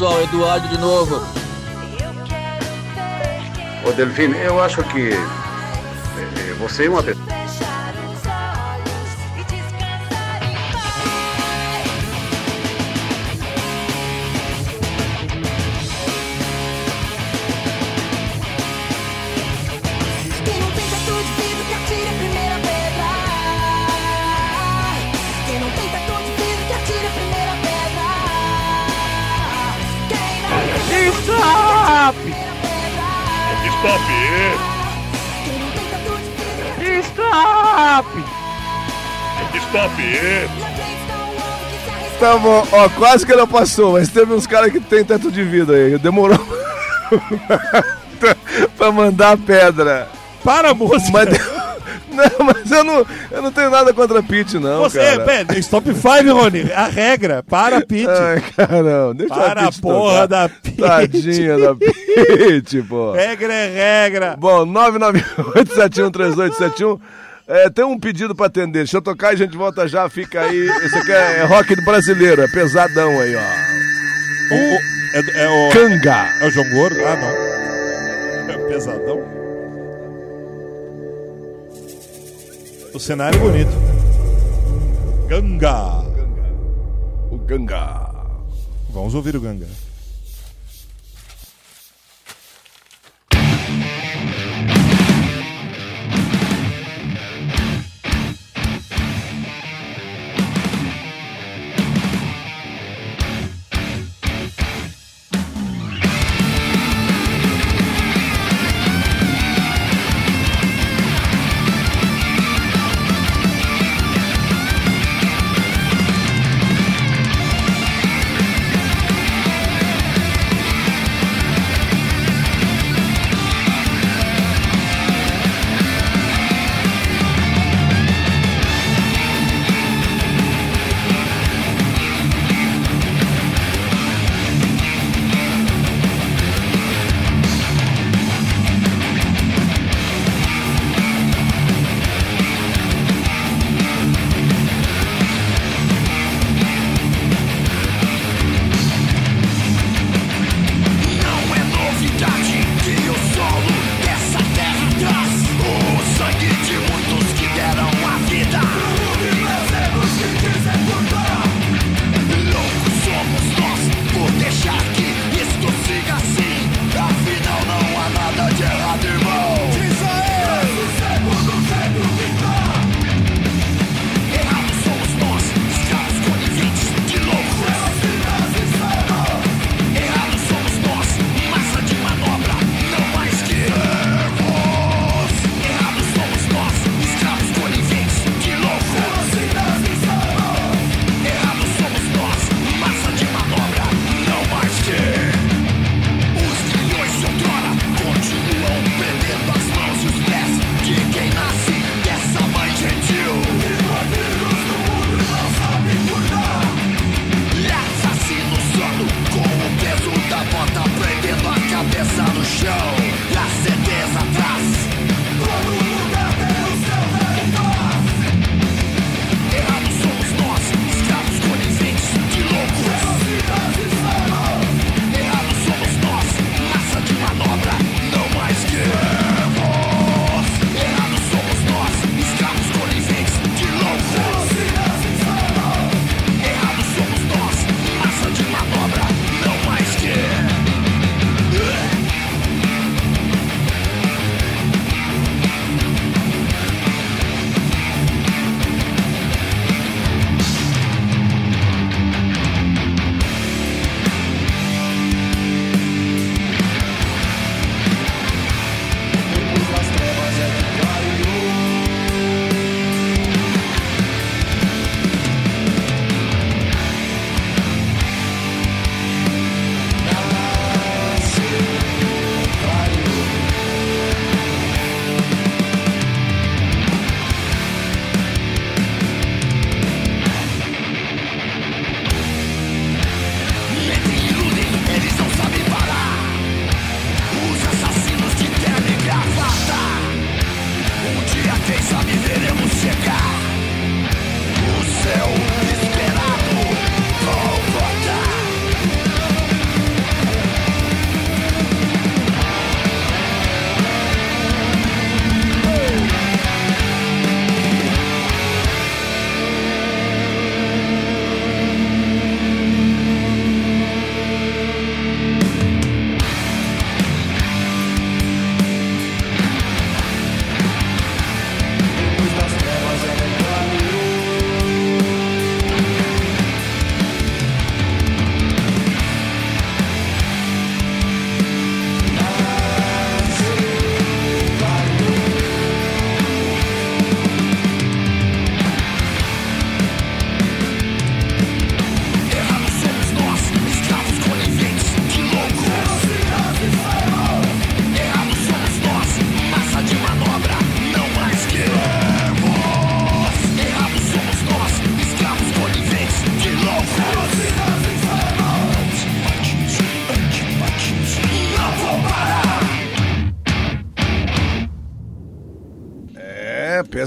pessoal, Eduardo de novo. Ô Delfino, eu acho que eh, você é uma pessoa. Stop! Stop! Tá bom, ó, quase que não passou, mas teve uns caras que tem teto de vida aí. Demorou (laughs) pra mandar a pedra. Para, moça! Mas, não, mas eu não, eu não tenho nada contra a Pete, não, Você, cara. pera, stop 5, Rony. A regra, para a Pit. Ai, caramba, deixa Para a Pete porra tocar. da Pete. Tadinha da Pete, pô. Regra é regra. Bom, 998713871. É, tem um pedido pra atender. Deixa eu tocar e a gente volta já. Fica aí. Esse aqui é, é rock do brasileiro. É pesadão aí, ó. O, o- é, é o... Canga. É o João Gordo? Ah, não. É pesadão. O cenário é bonito. Ganga. O Ganga. Vamos ouvir o Ganga.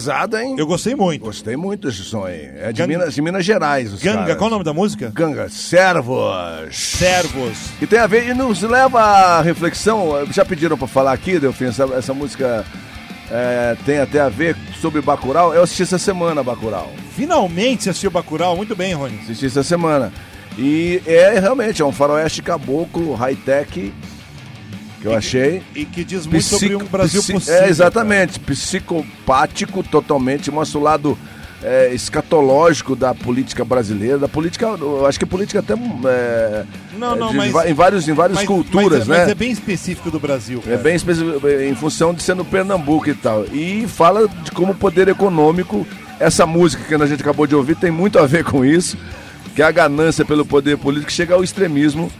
É, pesado, hein? Eu gostei muito. Gostei muito desse som aí. É de, Ganga- Minas, de Minas Gerais. Ganga, caras. qual o nome da música? Ganga, servos. Servos. E tem a ver, e nos leva à reflexão, já pediram pra falar aqui, Delfim, essa, essa música é, tem até a ver sobre Bacurau. Eu assisti essa semana Bacurau. Finalmente você assistiu Bacurau, muito bem, Rony. Assisti essa semana. E é realmente, é um faroeste caboclo, high-tech, que eu achei. E que diz muito sobre Psico- um Brasil psi- possível. É, exatamente. Psicopático totalmente. Mostra o lado é, escatológico da política brasileira. Da política, eu acho que a política até. É, Não, não, de- mas- Em, vários, em várias Mas- culturas, mas, é- né? Mas é bem específico do Brasil. É cara. bem específico, em função de ser no Pernambuco e tal. E fala de como o poder econômico, essa música que a gente acabou de ouvir tem muito a ver com isso, que é a ganância pelo poder político chega ao extremismo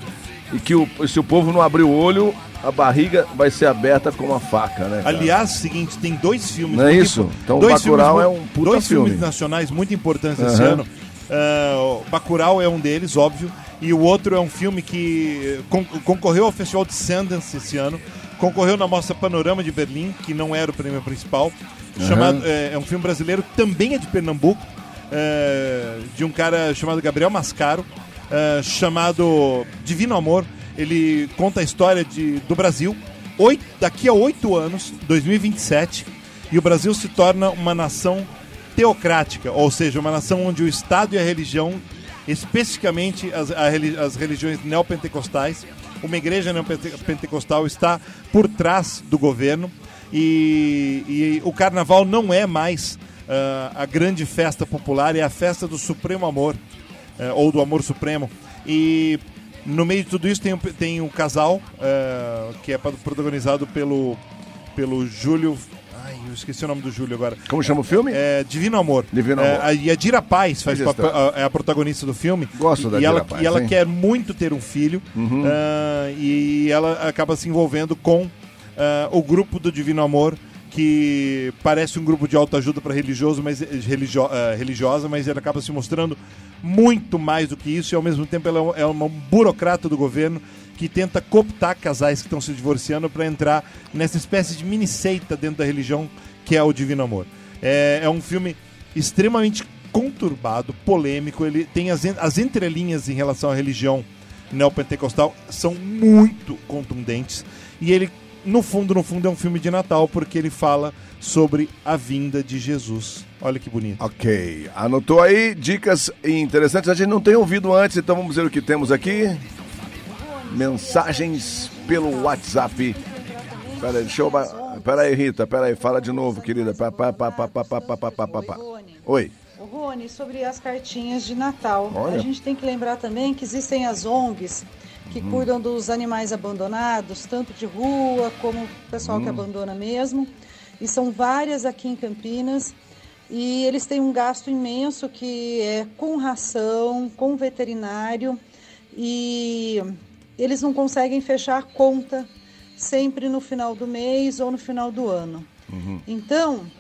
e que o, se o povo não abrir o olho, a barriga vai ser aberta com uma faca, né? cara? Aliás, seguinte, tem dois filmes. Não é isso? Então, dois Bacurau filmes é um puta Dois filmes filme. nacionais muito importantes esse Aham. ano. O Bacurau é um deles, óbvio. E o outro é um filme que con- concorreu ao Festival de Sundance esse ano. Concorreu na Mostra Panorama de Berlim, que não era o prêmio principal. Aham. Chamado, é, é um filme brasileiro, também é de Pernambuco. é, de um cara chamado Gabriel Mascaro, é, chamado Divino Amor. Ele conta a história de, do Brasil oito, daqui a oito anos, 2027, e o Brasil se torna uma nação teocrática, ou seja, uma nação onde o Estado e a religião, especificamente as, a as religiões neopentecostais, uma igreja neopentecostal está por trás do governo e, e o carnaval não é mais ah, a grande festa popular, é a festa do supremo amor, eh, ou do amor supremo. E no meio de tudo isso tem, um- tem um casal eh, que é protagonizado pelo, pelo Júlio. Ai, eu esqueci o nome do Júlio agora. Como chama o filme? É Divino Amor. Divino É, Amor. a- e a Dira Paz faz papel- a- é a protagonista do filme. Gosto e, da e ela, Dira Paz, E ela hein? quer muito ter um filho. Uhum. ah, e ela acaba se envolvendo com ah, o grupo do Divino Amor, que parece um grupo de autoajuda para religioso, mas religio, ah, religiosa, mas ela acaba se mostrando muito mais do que isso e ao mesmo tempo ela é é uma burocrata do governo que tenta cooptar casais que estão se divorciando para entrar nessa espécie de mini seita dentro da religião que é o Divino Amor. É, é um filme extremamente conturbado, polêmico, ele tem as, as entrelinhas em relação à religião neopentecostal são muito contundentes e ele no fundo, no fundo é um filme de Natal porque ele fala sobre a vinda de Jesus. Olha que bonito. Ok, anotou aí dicas interessantes. A gente não tem ouvido antes, então vamos ver o que temos aqui. Mensagens pelo WhatsApp. Pera aí, deixa eu. Pera aí, Rita, pera aí, fala de novo, querida. Pá, pá, pá, pá, pá, pá, pá, pá, pá. Oi. Rony, sobre as cartinhas de Natal. Olha. A gente tem que lembrar também que existem as ONGs que Hum. cuidam dos animais abandonados, tanto de rua como o pessoal que Hum. abandona mesmo. E são várias aqui em Campinas. E eles têm um gasto imenso que é com ração, com veterinário. E eles não conseguem fechar a conta sempre no final do mês ou no final do ano. Então,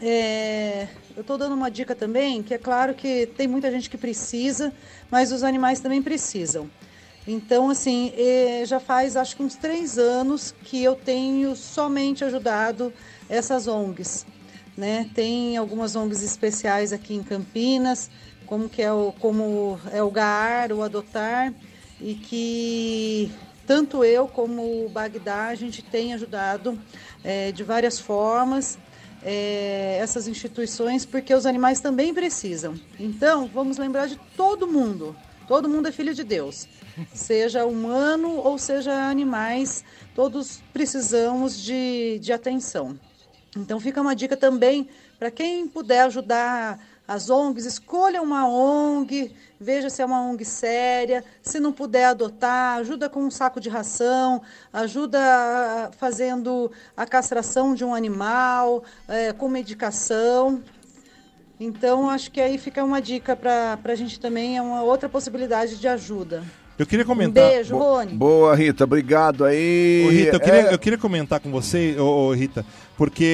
é, eu estou dando uma dica também, que é claro que tem muita gente que precisa, mas os animais também precisam. Então, assim, eh, já faz acho que uns três anos que eu tenho somente ajudado essas ONGs. Né? Tem algumas ONGs especiais aqui em Campinas, como que é o, como é o GAAR, o Adotar, e que tanto eu como o Bagdá, a gente tem ajudado eh, de várias formas eh, essas instituições, porque os animais também precisam. Então, vamos lembrar de todo mundo. Todo mundo é filho de Deus. Seja humano ou seja animais, todos precisamos de, de atenção. Então fica uma dica também para quem puder ajudar as ONGs, escolha uma ONG, veja se é uma ONG séria, se não puder adotar, ajuda com um saco de ração, ajuda fazendo a castração de um animal, eh, com medicação. Então acho que aí fica uma dica para a gente também, é uma outra possibilidade de ajuda. Eu queria Um comentar. beijo, Rony. Boa, Rita, obrigado aí. Ô, Rita, eu queria, É, eu queria comentar com você, ô, ô, Rita, porque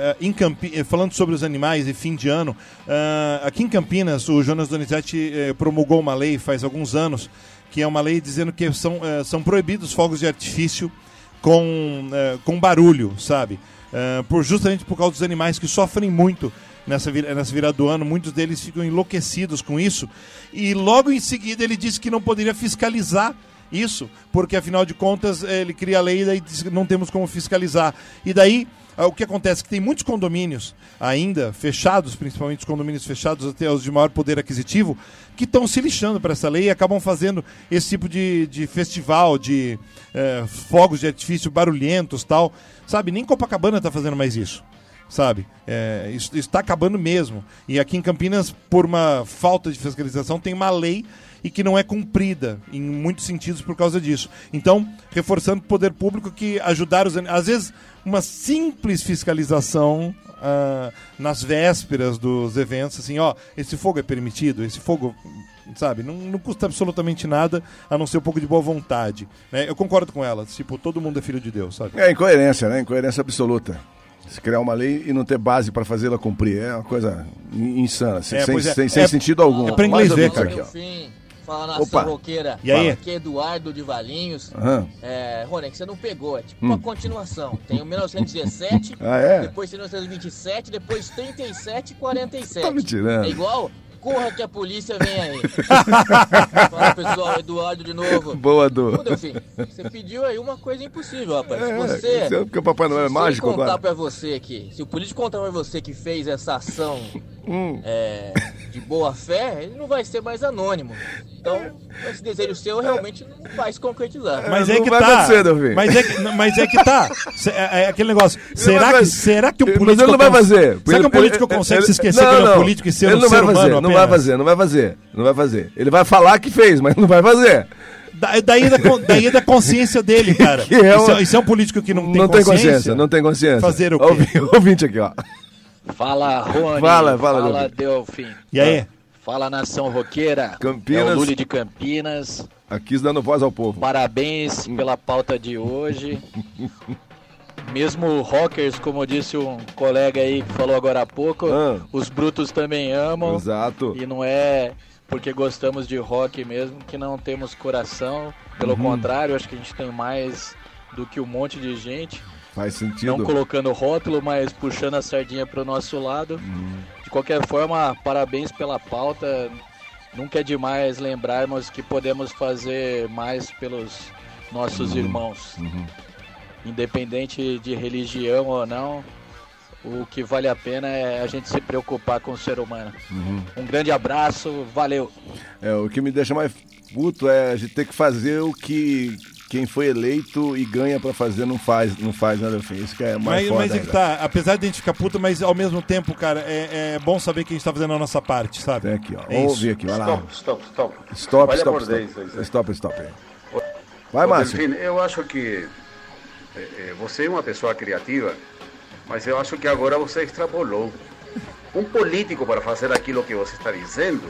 eh, em Campi... eh, falando sobre os animais e fim de ano, ah, aqui em Campinas, o Jonas Donizete eh, promulgou uma lei faz alguns anos, que é uma lei dizendo que são, eh, são proibidos fogos de artifício com, com barulho, sabe? Por, justamente por causa dos animais que sofrem muito nessa, nessa virada do ano, muitos deles ficam enlouquecidos com isso. E logo em seguida ele disse que não poderia fiscalizar isso, porque afinal de contas eh, ele cria a lei e diz que não temos como fiscalizar. E daí ah, o que acontece é que tem muitos condomínios ainda fechados, principalmente os condomínios fechados até os de maior poder aquisitivo, que estão se lixando para essa lei e acabam fazendo esse tipo de, de festival, de eh, fogos de artifício barulhentos tal. Sabe, nem Copacabana está fazendo mais isso sabe? É, isso está acabando mesmo. E aqui em Campinas, por uma falta de fiscalização, tem uma lei e que não é cumprida em muitos sentidos por causa disso. Então, reforçando o poder público que ajudar os... Às vezes, uma simples fiscalização ah, nas vésperas dos eventos, assim, ó, esse fogo é permitido, esse fogo... Sabe, não, não custa absolutamente nada a não ser um pouco de boa vontade. Né? Eu concordo com ela, tipo, todo mundo é filho de Deus, sabe? É incoerência, né? Incoerência absoluta. Se criar uma lei e não ter base para fazê-la cumprir é uma coisa in- insana, sem, É, sem, é. sem- sem É- sentido algum. é pra inglês Mais ver, cara. aqui, ó. Fim, fala nação Opa. roqueira. E aí? Aqui é Eduardo de Valinhos. Aham. É, Rony, é que você não pegou, é tipo Hum. uma continuação. Tem o 1917, (laughs) Ah, é? depois 1927, depois 37 e 47. Tá me tirando. É igual? Corra que a polícia vem aí. (laughs) Fala pessoal, Eduardo de novo. Boa, Du. Ô, Delfim, você pediu aí uma coisa impossível, rapaz. É, se você. isso é porque o Papai Noel é se mágico ele contar agora. pra você aqui, se o político contar pra você que fez essa ação Hum. é, de boa fé, ele não vai ser mais anônimo. Então, esse desejo seu realmente não vai se concretizar. Mas é não que tá. Mas é que, mas é que tá. É, é aquele negócio. Será que, será que um Mas político. ele não vai fazer. Será que um Ele- político consegue ele- se esquecer não, que ele é um não. político e ser ele um não ser vai fazer, humano Não vai fazer, não vai fazer. Não vai fazer. Ele vai falar que fez, mas não vai fazer. Da- Daí é da, daí é da consciência dele, (laughs) cara. É isso, é, isso é um político que não tem não tem consciência. consciência, não tem consciência. Fazer o quê? Ouvi- (laughs) Ouvinte aqui, ó. Fala, Rony. Fala, fala, Fala, Delfim. E aí? Fala, nação roqueira. Campinas. É o Lully de Campinas. Aqui dando voz ao povo. Parabéns pela pauta de hoje. Mesmo rockers, como disse um colega aí que falou agora há pouco, Ah. os brutos também amam. Exato. E não é porque gostamos de rock mesmo, que não temos coração. Pelo Uhum. contrário, acho que a gente tem mais do que um monte de gente. Faz sentido. Não colocando rótulo, mas puxando a sardinha para o nosso lado. Uhum. De qualquer forma, parabéns pela pauta. Nunca é demais lembrarmos que podemos fazer mais pelos nossos Uhum. irmãos. Uhum. Independente de religião ou não, o que vale a pena é a gente se preocupar com o ser humano. Uhum. Um grande abraço, valeu! É, o que me deixa mais puto é a gente ter que fazer o que quem foi eleito e ganha pra fazer não faz, não faz nada fim. Isso que é mais Mas, foda mas é que tá, apesar de a gente ficar puto, mas ao mesmo tempo, cara, é, é bom saber que a gente tá fazendo a nossa parte, sabe? Tem aqui, ó. É ouvir aqui, vai lá. Stop, stop, stop. Stop, Olha stop, stop. Stop, stop. Vai, Ô, Márcio. Delfino, eu acho que eh, eh, você é uma pessoa criativa, mas eu acho que agora você extrapolou. Um político, para fazer aquilo que você está dizendo,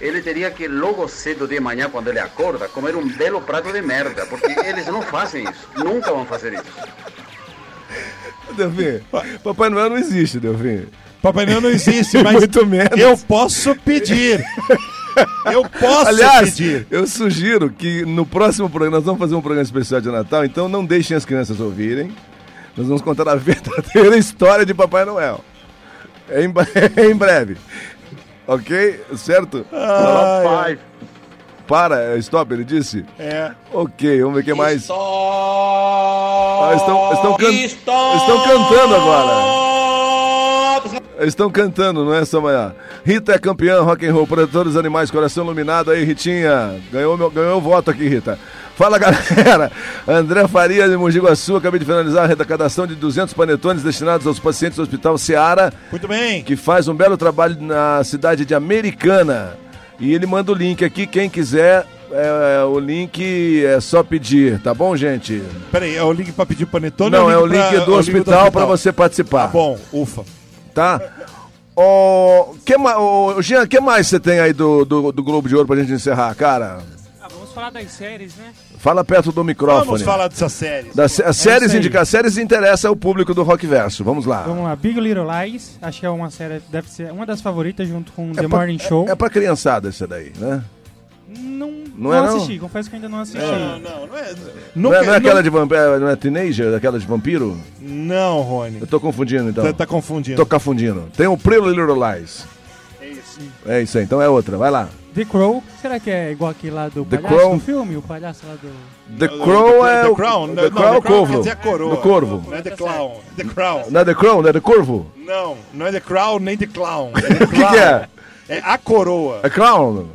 ele teria que logo cedo de manhã, quando ele acorda, comer um belo prato de merda, porque eles não fazem isso, nunca vão fazer isso. Delfim, Papai Noel não existe, Delfim. Papai Noel não existe, (laughs) mas Muito menos. eu posso pedir. Eu posso Aliás, pedir. eu sugiro que no próximo programa, nós vamos fazer um programa especial de Natal, então não deixem as crianças ouvirem. Nós vamos contar a (laughs) verdadeira história de Papai Noel. Em, (laughs) em breve. Ok? Certo? Ai, Para, stop, ele disse? É. Ok, vamos ver o que mais. Ah, estão, estão, can- estão cantando agora. Eles estão cantando, não é, Samanhã? Rita é campeã, rock and roll, protetor dos animais, coração iluminado. Aí, Ritinha, ganhou, meu, ganhou o voto aqui, Rita. Fala, (laughs) galera. André Faria de Mogi Guaçu, acabei de finalizar a arrecadação de 200 panetones destinados aos pacientes do Hospital Seara. Muito bem. Que faz um belo trabalho na cidade de Americana. E ele manda o link aqui, quem quiser, é, o link é só pedir, tá bom, gente? Peraí, é o link pra pedir panetone? Não, é o link pra- do é o hospital para você participar. Tá bom, ufa. Tá? Ô, que ma... Ô, Jean, o que mais você tem aí do, do, do Globo de Ouro pra gente encerrar, cara? Ah, vamos falar das séries, né? Fala perto do microfone. Vamos falar dessas séries. Das as É séries indicar séries interessa ao público do Rock Verso. Vamos lá. Vamos lá, Big Little Lies, acho que é uma série, deve ser uma das favoritas junto com The pra- Morning Show. É pra criançada essa daí, né? Não, Não não, é, não? assisti, confesso que ainda não assisti. Não, não, não é. Não, é, não é aquela de vampiro, não é teenager, aquela de vampiro? Não, Rony. Eu tô confundindo então. Tá, tá confundindo. Tô confundindo. Tem o Pretty Little Lies. É isso. É isso aí, então é outra. Vai lá. The Crow, será que é igual aquele lá do The palhaço Crow. do filme? O palhaço lá do... The Crow é The o Crown. The Não, Crow é o The Crown corvo. quer coroa. Do corvo. Não é The Clown. The Crown. Não é The Crow, não é The Corvo? Não, não é The Crown nem The Clown. (laughs) O que, que é? É a coroa. É Crown?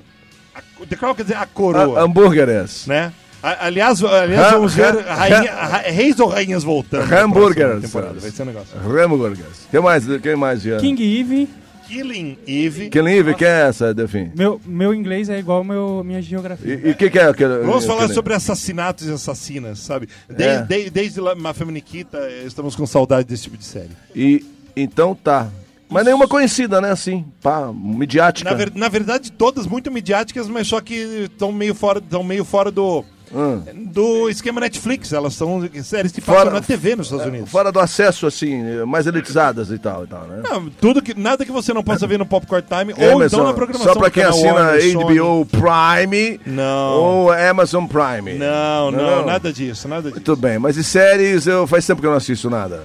The Crown quer dizer a coroa. A- hambúrgueres. Né? A- Aliás, aliás vamos ver rainha- ra- reis ou rainhas voltando. Hambúrgueres. temporada. Vai ser um negócio. Hambúrgueres. Quem mais, quem mais, Jean? King Eve. Killing Eve. Killing Eve, quem é essa, Delfim? Meu, meu inglês é igual meu, minha geografia. E o que, que é aquele... Vamos falar sobre assassinatos e assassinas, sabe? É. Desde, desde, desde La Mafia Nikita, estamos com saudade desse tipo de série. E, então tá. Mas nenhuma conhecida, né, assim, pá, midiática. Na, ver- na verdade, todas muito midiáticas, mas só que estão meio fora, tão meio fora do, Hum. do esquema Netflix. Elas são séries que passam na TV nos Estados Unidos. Fora do acesso, assim, mais elitizadas e tal, e tal né? Não, tudo que, nada que você não possa ver no Popcorn Time ou Amazon, então na programação só pra quem assina Warner, HBO Prime Não. ou Amazon Prime. Não, não, nada disso, nada disso. Muito bem, mas e séries, eu faz tempo que eu não assisto nada.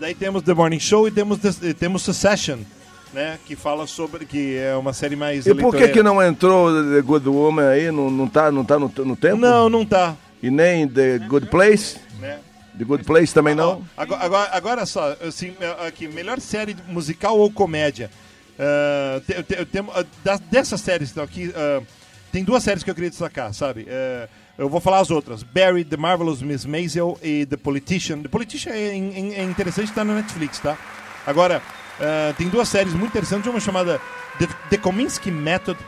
Daí temos The Morning Show e temos, The- temos Succession, né? Que fala sobre. que é uma série mais. E por que que não entrou The Good Woman aí? Não, não tá, não tá no, no tempo? Não, não tá. E nem The Good Place? Né? The Good Place também não? Agora, agora, agora só, assim, é, aqui, melhor série musical ou comédia? Ah, te- te- tem- ah, das- dessas séries então, aqui, ah, tem duas séries que eu queria destacar, sabe? Eh, eu vou falar as outras. Barry, The Marvelous Miss Maisel e The Politician. The Politician é, é- é interessante estar na Netflix, tá? Agora, ah, tem duas séries muito interessantes. Uma chamada The, The Kominsky Method,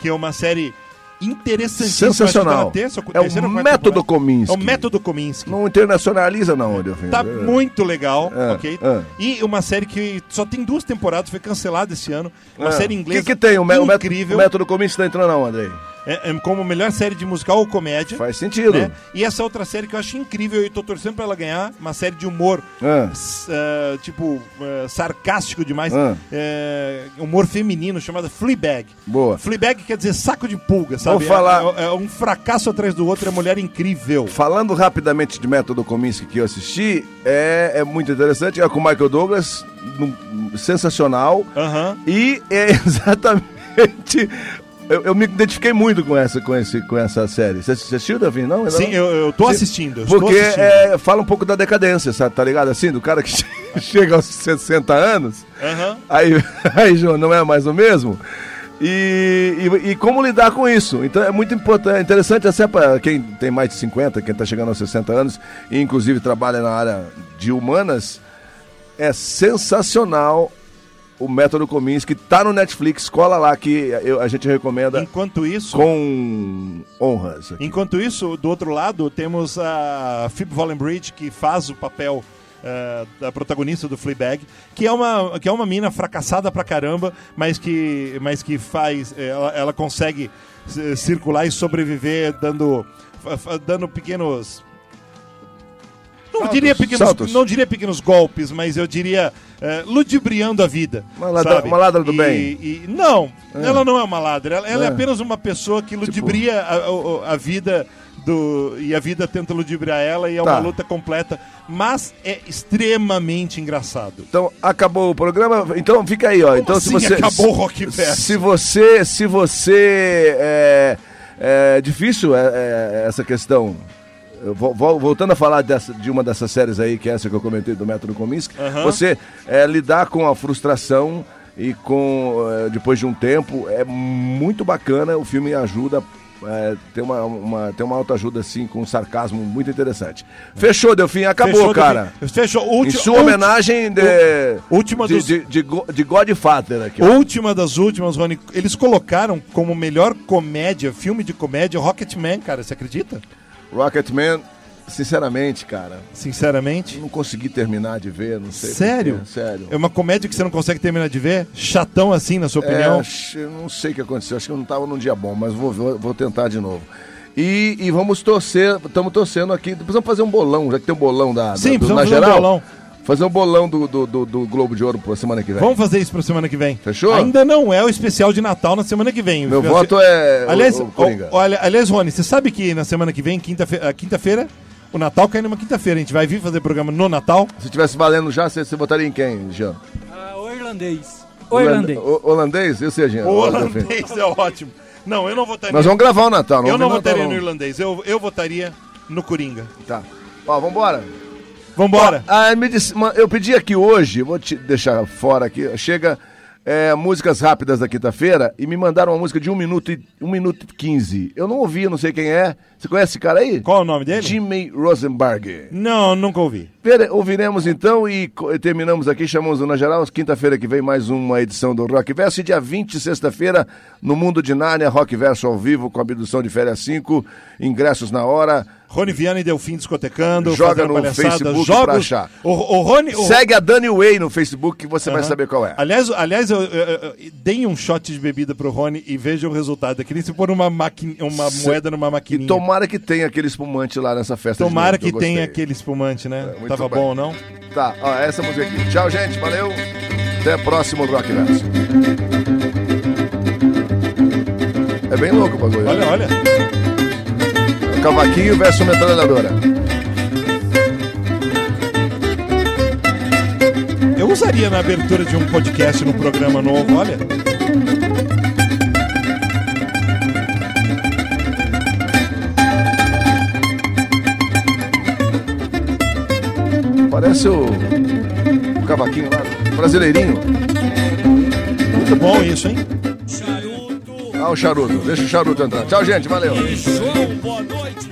que é uma série interessantíssima. Sensacional. terça É o método. Kominsky. É o método Kominsky. Não internacionaliza não, Delfim. Tá muito legal, É, ok? é. E uma série que só tem duas temporadas, foi cancelada esse ano. Uma Ah. série inglesa O que, que tem? O, incrível. o método Kominsky tá entrando não, Andrei? É, é, como melhor série de musical ou comédia. Faz sentido. né? E essa outra série que eu acho incrível e tô torcendo pra ela ganhar, uma série de humor, Ah. ah, tipo, ah, sarcástico demais, Ah. é, humor feminino, chamada Fleabag. Boa. Fleabag quer dizer saco de pulga, sabe? Vou falar- É, é- é um fracasso atrás do outro, é mulher incrível. Falando rapidamente de Método Kominsky que eu assisti, é, é muito interessante. É com o Michael Douglas, sensacional. E é (laughs) exatamente. Eu, eu me identifiquei muito com essa, com esse, com essa série. Você assistiu, Davi? Não? Sim, não? eu, eu tô Sim. assistindo. eu Porque assistindo. é, fala um pouco da decadência, sabe? Tá ligado? Assim, do cara que (laughs) che- chega aos 60 anos, Aham. aí, (laughs) aí João, não é mais o mesmo. E, e, e como lidar com isso? Então é muito importante, interessante até para quem tem mais de 50, quem está chegando aos 60 anos, e inclusive trabalha na área de humanas, é sensacional o método Kominsky, tá no Netflix, cola lá que eu- a gente recomenda Enquanto isso, com honras. aqui. Enquanto isso, do outro lado, temos a Phoebe Waller-Bridge, que faz o papel eh, da protagonista do Fleabag, que é uma que é uma mina fracassada pra caramba, mas que mas que faz eh, ela, ela consegue eh, circular e sobreviver dando dando pequenos não Saltos, diria pequenos saltos. não diria pequenos golpes, mas eu diria eh, ludibriando a vida. Uma ladra- sabe? uma ladra do E- bem. e- não, É. ela não é uma ladra. Ela, ela é. É. apenas uma pessoa que ludibria a, a- a vida do e a vida tenta ludibriar ela e é Tá. uma luta completa, mas é extremamente engraçado. Então, acabou o programa. Então, fica aí, ó. então, assim se você, acabou o Rock Verso? Se você. Se você. É, é difícil é, é, essa questão. Voltando a falar dessa- de uma dessas séries aí, que é essa que eu comentei do Método Kominsky, Aham. você é, lidar com a frustração e com. é, depois de um tempo, é muito bacana. O filme ajuda. É, tem uma, uma, tem uma autoajuda assim, com um sarcasmo muito interessante. Fechou, Delfim, acabou, Fechou, cara. Delfim. Fechou. Em sua ulti- homenagem de, última de, dos- de, de, de Godfather aqui. ó. Última das últimas, Rony. Eles colocaram como melhor comédia, filme de comédia, Rocketman, cara. Você acredita? Rocketman, sinceramente, cara. Sinceramente? Não consegui terminar de ver, não sei. Sério? quê, Sério. É uma comédia que você não consegue terminar de ver? Chatão assim, na sua É, opinião? eu não sei o que aconteceu. Acho que eu não estava num dia bom, mas vou, vou, vou tentar de novo. E, e vamos torcer, estamos torcendo aqui. Precisamos fazer um bolão, já que tem um bolão da, da- Sim, do, precisamos na fazer um geral. bolão. Fazer um bolão do, do, do, do Globo de Ouro para semana que vem. Vamos fazer isso pra semana que vem. Fechou? Ainda não é o especial de Natal na semana que vem. Meu Eu- voto é o- Aliás, o Coringa. o- olha, aliás, Rony, você sabe que na semana que vem, quinta-feira, a quinta-feira, o Natal cai numa quinta-feira. A gente vai vir fazer programa no Natal. Se tivesse valendo já, você, você votaria em quem, Jean? Ah, o irlandês. O irlandês. O, holandês? Eu sei, Jean. O holandês é ótimo. Não, eu não votaria. Nós vamos gravar o Natal, não Eu não votaria Natal, no irlandês. Eu, eu votaria no Coringa. Tá. Ó, vambora. Vambora. Ó, ah, me disse- eu pedi aqui hoje, vou te deixar fora aqui, chega é, músicas rápidas da quinta-feira e me mandaram uma música de 1 minuto e 1 minuto e 15. Eu não ouvi, não sei quem é. Você conhece esse cara aí? Qual é o nome dele? Jimmy Rosenberg. Não, nunca ouvi. Pera, ouviremos então e terminamos aqui, chamamos o Na Geral. Quinta-feira que vem mais uma edição do Rock Verso. E dia 20, sexta-feira, no Mundo de Nárnia, Rock Verso ao vivo com a abdução de férias 5. Ingressos na hora. Rony Viana e Delfim discotecando, Joga no palhaçada, Facebook jogos. achar. O, o Rony. o- Segue a Dani Way no Facebook que você vai saber qual é. Aliás, aliás eu, eu, eu, eu- deem um shot de bebida pro Rony e vejam o resultado. É que nem se pôr uma, maqui, uma Se- moeda numa maquininha. E tomara que tenha aquele espumante lá nessa festa. Tomara novo, que tenha aquele espumante, né? muito Tava bem. bom, não? Tá, ó, essa música aqui. Tchau, gente. Valeu. Até próximo Rock Verso. É bem louco o bagulho. Olha, né? olha. Cavaquinho versus metralhadora. Eu usaria na abertura de um podcast num programa novo, olha. Parece o, o cavaquinho lá, brasileirinho. Muito bom isso, hein? Ah, o charuto. Deixa o charuto entrar. Tchau, gente. Valeu. João, boa noite.